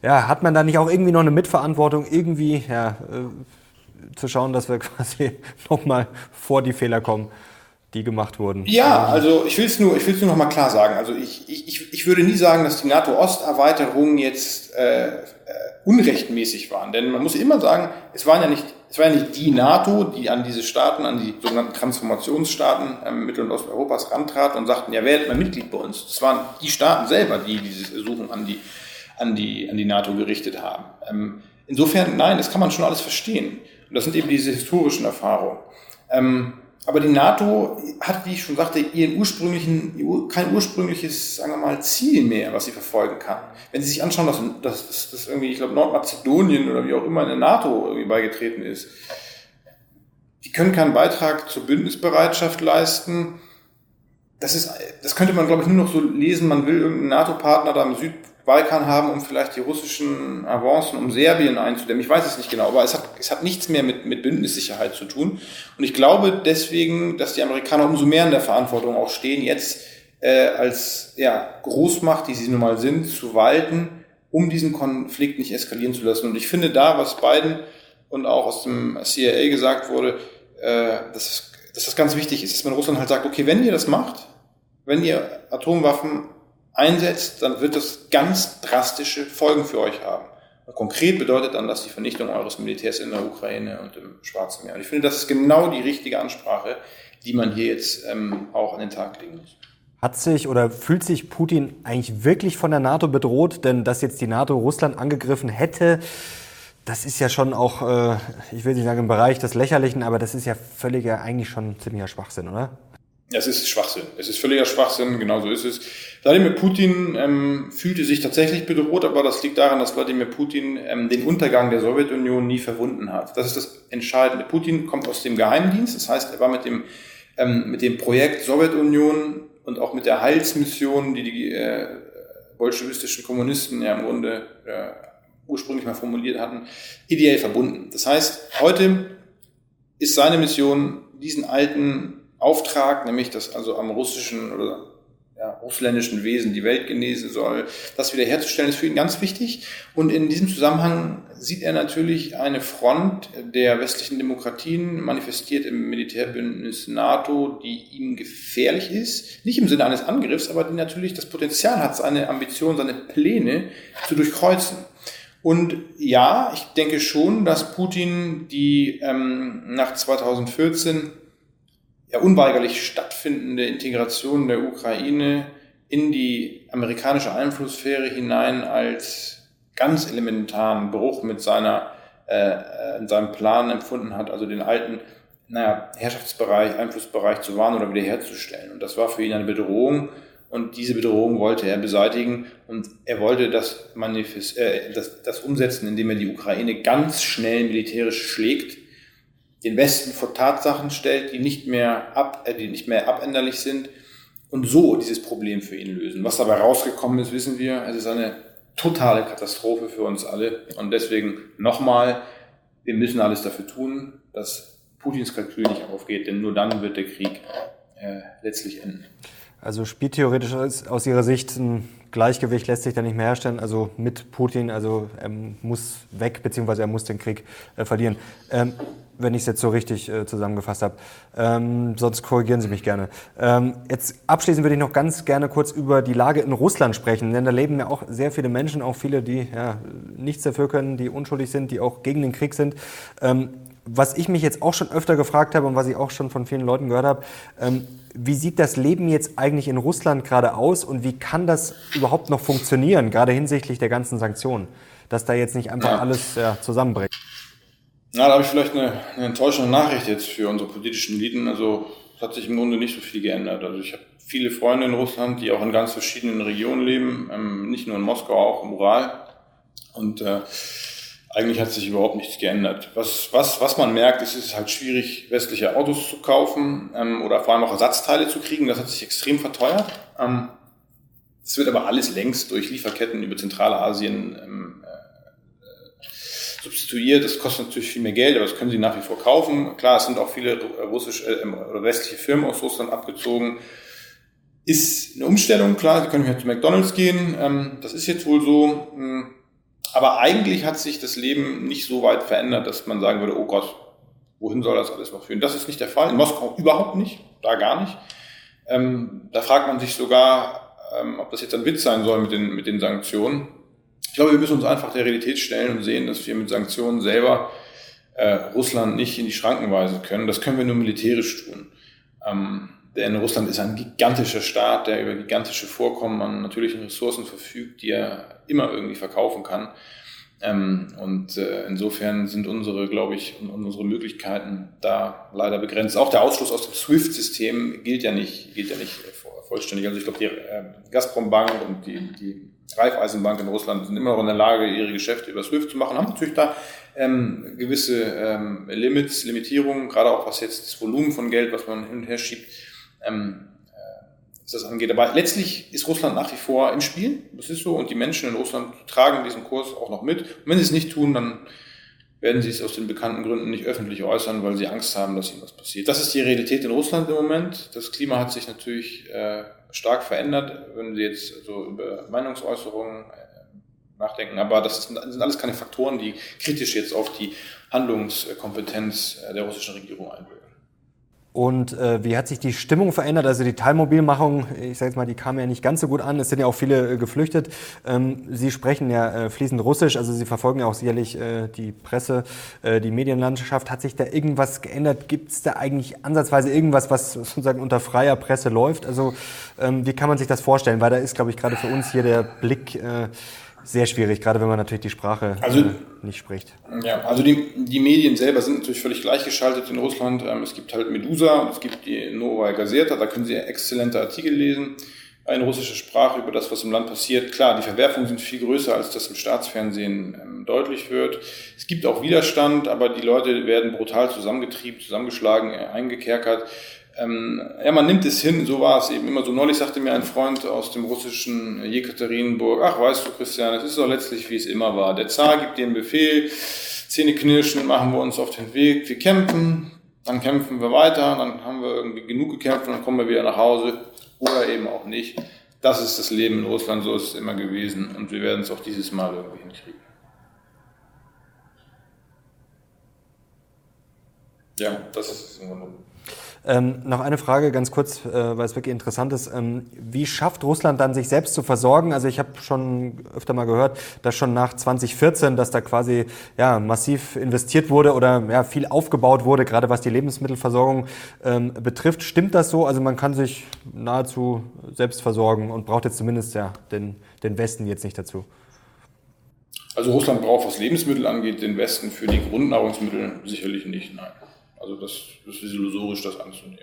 ja, hat man da nicht auch irgendwie noch eine Mitverantwortung, irgendwie ja, äh, zu schauen, dass wir quasi nochmal vor die Fehler kommen? die gemacht wurden. Ja, also ich will es nur, nur noch mal klar sagen. Also ich, ich, ich würde nie sagen, dass die NATO-Osterweiterung jetzt äh, äh, unrechtmäßig waren, denn man muss immer sagen, es waren ja nicht, es war nicht die NATO, die an diese Staaten, an die sogenannten Transformationsstaaten ähm, Mittel- und Osteuropas rantraten und sagten, ja, werdet mal Mitglied bei uns. Es waren die Staaten selber, die diese Ersuchen an die, an die, an die NATO gerichtet haben. Ähm, insofern, nein, das kann man schon alles verstehen. Und das sind eben diese historischen Erfahrungen. Ähm, aber die NATO hat, wie ich schon sagte, ihren ursprünglichen, kein ursprüngliches, sagen wir mal, Ziel mehr, was sie verfolgen kann. Wenn Sie sich anschauen, dass, dass, dass irgendwie, ich glaube, Nordmazedonien oder wie auch immer in der NATO irgendwie beigetreten ist, die können keinen Beitrag zur Bündnisbereitschaft leisten. Das ist, das könnte man, glaube ich, nur noch so lesen. Man will irgendeinen NATO-Partner da im Süd, Balkan haben, um vielleicht die russischen Avancen um Serbien einzudämmen. Ich weiß es nicht genau, aber es hat, es hat nichts mehr mit, mit Bündnissicherheit zu tun. Und ich glaube deswegen, dass die Amerikaner umso mehr in der Verantwortung auch stehen, jetzt äh, als ja, Großmacht, die sie nun mal sind, zu walten, um diesen Konflikt nicht eskalieren zu lassen. Und ich finde da, was Biden und auch aus dem CIA gesagt wurde, äh, dass, dass das ganz wichtig ist, dass man Russland halt sagt, okay, wenn ihr das macht, wenn ihr Atomwaffen einsetzt, dann wird das ganz drastische Folgen für euch haben. Konkret bedeutet dann das die Vernichtung eures Militärs in der Ukraine und im Schwarzen Meer. Und ich finde, das ist genau die richtige Ansprache, die man hier jetzt ähm, auch an den Tag legen muss. Hat sich oder fühlt sich Putin eigentlich wirklich von der NATO bedroht? Denn dass jetzt die NATO Russland angegriffen hätte, das ist ja schon auch, äh, ich will nicht sagen im Bereich des Lächerlichen, aber das ist ja völliger, eigentlich schon ziemlicher Schwachsinn, oder? Es ist Schwachsinn. Es ist völliger Schwachsinn, genau so ist es. Wladimir Putin ähm, fühlte sich tatsächlich bedroht, aber das liegt daran, dass Wladimir Putin ähm, den Untergang der Sowjetunion nie verwunden hat. Das ist das Entscheidende. Putin kommt aus dem Geheimdienst, das heißt, er war mit dem, ähm, mit dem Projekt Sowjetunion und auch mit der Heilsmission, die die äh, bolschewistischen Kommunisten ja im Grunde äh, ursprünglich mal formuliert hatten, ideell verbunden. Das heißt, heute ist seine Mission, diesen alten Auftrag, nämlich dass also am russischen oder ja, russländischen Wesen die Welt genesen soll. Das wiederherzustellen ist für ihn ganz wichtig. Und in diesem Zusammenhang sieht er natürlich eine Front der westlichen Demokratien manifestiert im Militärbündnis NATO, die ihm gefährlich ist. Nicht im Sinne eines Angriffs, aber die natürlich das Potenzial hat, seine Ambitionen, seine Pläne zu durchkreuzen. Und ja, ich denke schon, dass Putin die ähm, nach 2014 ja unweigerlich stattfindende Integration der Ukraine in die amerikanische Einflusssphäre hinein als ganz elementaren Bruch mit seiner äh, in seinem Plan empfunden hat, also den alten naja, Herrschaftsbereich, Einflussbereich zu wahren oder wiederherzustellen. Und das war für ihn eine Bedrohung. Und diese Bedrohung wollte er beseitigen. Und er wollte das, Manifest, äh, das, das umsetzen, indem er die Ukraine ganz schnell militärisch schlägt den Westen vor Tatsachen stellt, die nicht mehr, ab, äh, die nicht mehr abänderlich sind und so dieses Problem für ihn lösen. Was dabei rausgekommen ist, wissen wir. Es ist eine totale Katastrophe für uns alle. Und deswegen nochmal, wir müssen alles dafür tun, dass Putins Kalkül nicht aufgeht, denn nur dann wird der Krieg äh, letztlich enden. Also spieltheoretisch ist aus Ihrer Sicht ein Gleichgewicht lässt sich da nicht mehr herstellen, also mit Putin, also er muss weg, beziehungsweise er muss den Krieg äh, verlieren. Ähm, wenn ich es jetzt so richtig äh, zusammengefasst habe. Ähm, sonst korrigieren Sie mich gerne. Ähm, jetzt abschließend würde ich noch ganz gerne kurz über die Lage in Russland sprechen, denn da leben ja auch sehr viele Menschen, auch viele, die ja, nichts dafür können, die unschuldig sind, die auch gegen den Krieg sind. Ähm, was ich mich jetzt auch schon öfter gefragt habe und was ich auch schon von vielen Leuten gehört habe, ähm, wie sieht das Leben jetzt eigentlich in Russland gerade aus und wie kann das überhaupt noch funktionieren, gerade hinsichtlich der ganzen Sanktionen, dass da jetzt nicht einfach alles ja, zusammenbricht? Na, da habe ich vielleicht eine, eine, enttäuschende Nachricht jetzt für unsere politischen Eliten. Also es hat sich im Grunde nicht so viel geändert. Also ich habe viele Freunde in Russland, die auch in ganz verschiedenen Regionen leben, ähm, nicht nur in Moskau, auch im Ural. Und äh, Eigentlich hat sich überhaupt nichts geändert. Was, was, was man merkt, ist, es ist halt schwierig, westliche Autos zu kaufen ähm, oder vor allem auch Ersatzteile zu kriegen. Das hat sich extrem verteuert. Ähm, es wird aber alles längst durch Lieferketten über Zentralasien ähm, äh, substituiert. Das kostet natürlich viel mehr Geld, aber das können sie nach wie vor kaufen. Klar, es sind auch viele russische äh, oder westliche Firmen aus Russland abgezogen. Ist eine Umstellung, klar, sie können hier zu McDonalds gehen. Ähm, das ist jetzt wohl so. Hm, aber eigentlich hat sich das Leben nicht so weit verändert, dass man sagen würde, oh Gott, wohin soll das alles noch führen? Das ist nicht der Fall. In Moskau überhaupt nicht, da gar nicht. Ähm, da fragt man sich sogar, ähm, ob das jetzt ein Witz sein soll mit den, mit den Sanktionen. Ich glaube, wir müssen uns einfach der Realität stellen und sehen, dass wir mit Sanktionen selber äh, Russland nicht in die Schranken weisen können. Das können wir nur militärisch tun. Ähm, denn Russland ist ein gigantischer Staat, der über gigantische Vorkommen an natürlichen Ressourcen verfügt, die er immer irgendwie verkaufen kann. Ähm, und äh, insofern sind unsere, glaube ich, unsere Möglichkeiten da leider begrenzt. Auch der Ausschluss aus dem SWIFT-System gilt ja nicht, gilt ja nicht vollständig. Also ich glaube, die äh, Gazprom-Bank und die, die Raiffeisenbank in Russland sind immer noch in der Lage, ihre Geschäfte über SWIFT zu machen, haben natürlich da ähm, gewisse ähm, Limits, Limitierungen, gerade auch was jetzt das Volumen von Geld, was man hin und her schiebt, ähm, äh, was das angeht. Aber letztlich ist Russland nach wie vor im Spiel. Das ist so. Und die Menschen in Russland tragen diesen Kurs auch noch mit. Und wenn sie es nicht tun, dann werden sie es aus den bekannten Gründen nicht öffentlich äußern, weil sie Angst haben, dass ihnen was passiert. Das ist die Realität in Russland im Moment. Das Klima hat sich natürlich äh, stark verändert, wenn Sie jetzt so über Meinungsäußerungen äh, nachdenken. Aber das sind alles keine Faktoren, die kritisch jetzt auf die Handlungskompetenz äh, der russischen Regierung einwirken. Und äh, wie hat sich die Stimmung verändert? Also die Teilmobilmachung, ich sage jetzt mal, die kam ja nicht ganz so gut an. Es sind ja auch viele äh, geflüchtet. Ähm, Sie sprechen ja äh, fließend Russisch, also Sie verfolgen ja auch sicherlich äh, die Presse, äh, die Medienlandschaft. Hat sich da irgendwas geändert? Gibt es da eigentlich ansatzweise irgendwas, was sozusagen unter freier Presse läuft? Also ähm, wie kann man sich das vorstellen? Weil da ist, glaube ich, gerade für uns hier der Blick äh, sehr schwierig, gerade wenn man natürlich die Sprache also, äh, nicht spricht. Ja, also die, die Medien selber sind natürlich völlig gleichgeschaltet in Russland. Ähm, es gibt halt Medusa und es gibt die Novaya Gazeta, da können Sie exzellente Artikel lesen in russischer Sprache über das, was im Land passiert. Klar, die Verwerfungen sind viel größer, als das im Staatsfernsehen ähm, deutlich wird. Es gibt auch Widerstand, aber die Leute werden brutal zusammengetrieben, zusammengeschlagen, äh, eingekerkert ähm, ja, man nimmt es hin, so war es eben immer so. Neulich sagte mir ein Freund aus dem russischen Jekaterinburg, ach weißt du Christian, es ist doch letztlich, wie es immer war. Der Zar gibt den Befehl, Zähne knirschen, machen wir uns auf den Weg, wir kämpfen, dann kämpfen wir weiter, dann haben wir irgendwie genug gekämpft und dann kommen wir wieder nach Hause oder eben auch nicht. Das ist das Leben in Russland, so ist es immer gewesen und wir werden es auch dieses Mal irgendwie hinkriegen. Ja, das ist es im Grunde. Ähm, noch eine Frage ganz kurz, äh, weil es wirklich interessant ist. Ähm, wie schafft Russland dann, sich selbst zu versorgen? Also ich habe schon öfter mal gehört, dass schon nach 2014, dass da quasi ja, massiv investiert wurde oder ja, viel aufgebaut wurde, gerade was die Lebensmittelversorgung ähm, betrifft. Stimmt das so? Also man kann sich nahezu selbst versorgen und braucht jetzt zumindest ja den, den Westen jetzt nicht dazu. Also Russland braucht, was Lebensmittel angeht, den Westen für die Grundnahrungsmittel sicherlich nicht, nein. Also das, das ist illusorisch, das anzunehmen.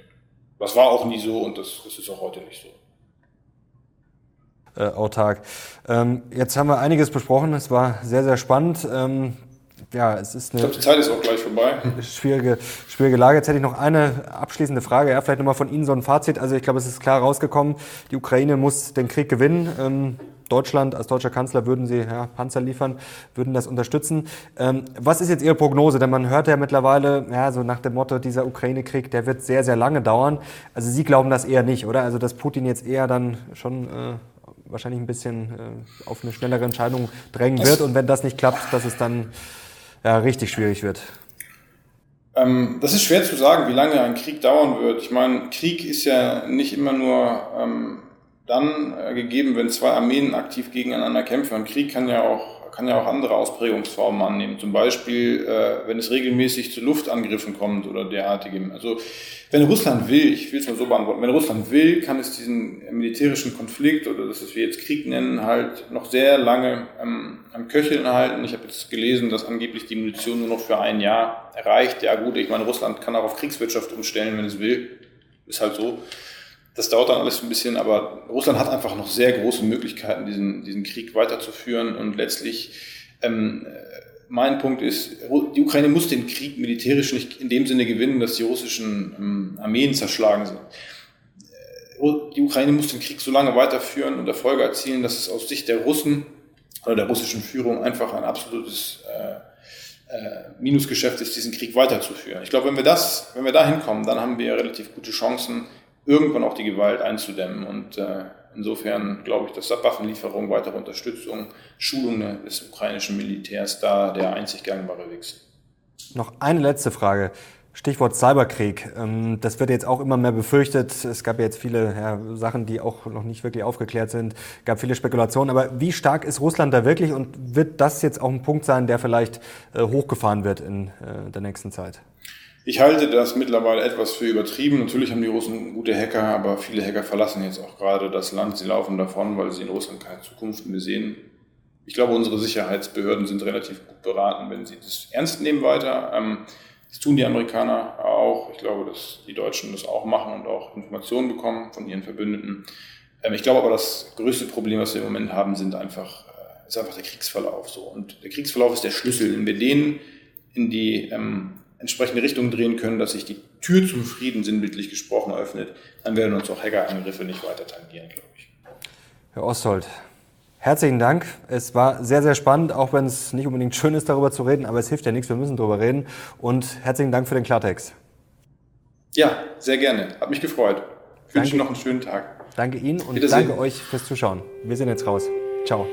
Das war auch nie so und das, das ist auch heute nicht so. Äh, autark. Ähm, jetzt haben wir einiges besprochen. Es war sehr, sehr spannend. Ähm, ja, es ist eine. Ich glaube, die Zeit ist auch gleich vorbei. Schwierige, schwierige Lage. Jetzt hätte ich noch eine abschließende Frage. Ja, vielleicht nochmal von Ihnen so ein Fazit. Also ich glaube, es ist klar rausgekommen, die Ukraine muss den Krieg gewinnen. Ähm, Deutschland als deutscher Kanzler würden Sie ja, Panzer liefern, würden das unterstützen. Ähm, was ist jetzt Ihre Prognose? Denn man hört ja mittlerweile, ja, so nach dem Motto, dieser Ukraine-Krieg, der wird sehr, sehr lange dauern. Also Sie glauben das eher nicht, oder? Also dass Putin jetzt eher dann schon äh, wahrscheinlich ein bisschen äh, auf eine schnellere Entscheidung drängen wird und wenn das nicht klappt, dass es dann ja, richtig schwierig wird. Ähm, das ist schwer zu sagen, wie lange ein Krieg dauern wird. Ich meine, Krieg ist ja nicht immer nur ähm, dann äh, gegeben, wenn zwei Armeen aktiv gegeneinander kämpfen. Ein Krieg kann ja auch kann ja auch andere Ausprägungsformen annehmen. Zum Beispiel, äh, wenn es regelmäßig zu Luftangriffen kommt oder derartigem. Also wenn Russland will, ich will es mal so beantworten, wenn Russland will, kann es diesen militärischen Konflikt oder das, was wir jetzt Krieg nennen, halt noch sehr lange ähm, am Köcheln halten. Ich habe jetzt gelesen, dass angeblich die Munition nur noch für ein Jahr erreicht. Ja gut, ich meine, Russland kann auch auf Kriegswirtschaft umstellen, wenn es will. Ist halt so. Das dauert dann alles ein bisschen, aber Russland hat einfach noch sehr große Möglichkeiten, diesen, diesen Krieg weiterzuführen und letztlich ähm, mein Punkt ist, die Ukraine muss den Krieg militärisch nicht in dem Sinne gewinnen, dass die russischen ähm, Armeen zerschlagen sind. Äh, die Ukraine muss den Krieg so lange weiterführen und Erfolge erzielen, dass es aus Sicht der Russen oder der russischen Führung einfach ein absolutes äh, äh, Minusgeschäft ist, diesen Krieg weiterzuführen. Ich glaube, wenn wir das, wenn wir da hinkommen, dann haben wir relativ gute Chancen, irgendwann auch die Gewalt einzudämmen. Und äh, insofern glaube ich, dass da Waffenlieferung, weitere Unterstützung, Schulungen des ukrainischen Militärs da der einzig gangbare Weg sind. Noch eine letzte Frage. Stichwort Cyberkrieg. Ähm, das wird jetzt auch immer mehr befürchtet. Es gab jetzt viele ja, Sachen, die auch noch nicht wirklich aufgeklärt sind. Es gab viele Spekulationen. Aber wie stark ist Russland da wirklich und wird das jetzt auch ein Punkt sein, der vielleicht äh, hochgefahren wird in äh, der nächsten Zeit? Ich halte das mittlerweile etwas für übertrieben. Natürlich haben die Russen gute Hacker, aber viele Hacker verlassen jetzt auch gerade das Land. Sie laufen davon, weil sie in Russland keine Zukunft mehr sehen. Ich glaube, unsere Sicherheitsbehörden sind relativ gut beraten, wenn sie das ernst nehmen weiter. Ähm, das tun die Amerikaner auch. Ich glaube, dass die Deutschen das auch machen und auch Informationen bekommen von ihren Verbündeten. Ähm, ich glaube aber, das größte Problem, was wir im Moment haben, sind einfach, äh, ist einfach der Kriegsverlauf. Und der Kriegsverlauf ist der Schlüssel. Wenn wir den in die ähm, entsprechende Richtung drehen können, dass sich die Tür zum Frieden sinnbildlich gesprochen öffnet, dann werden uns auch Hackerangriffe nicht weiter tangieren, glaube ich. Herr Osthold, Herzlichen Dank. Es war sehr, sehr spannend, auch wenn es nicht unbedingt schön ist, darüber zu reden, aber es hilft ja nichts, wir müssen darüber reden. Und herzlichen Dank für den Klartext. Ja, sehr gerne. Hat mich gefreut. Ich wünsche noch einen schönen Tag. Danke Ihnen und danke euch fürs Zuschauen. Wir sind jetzt raus. Ciao.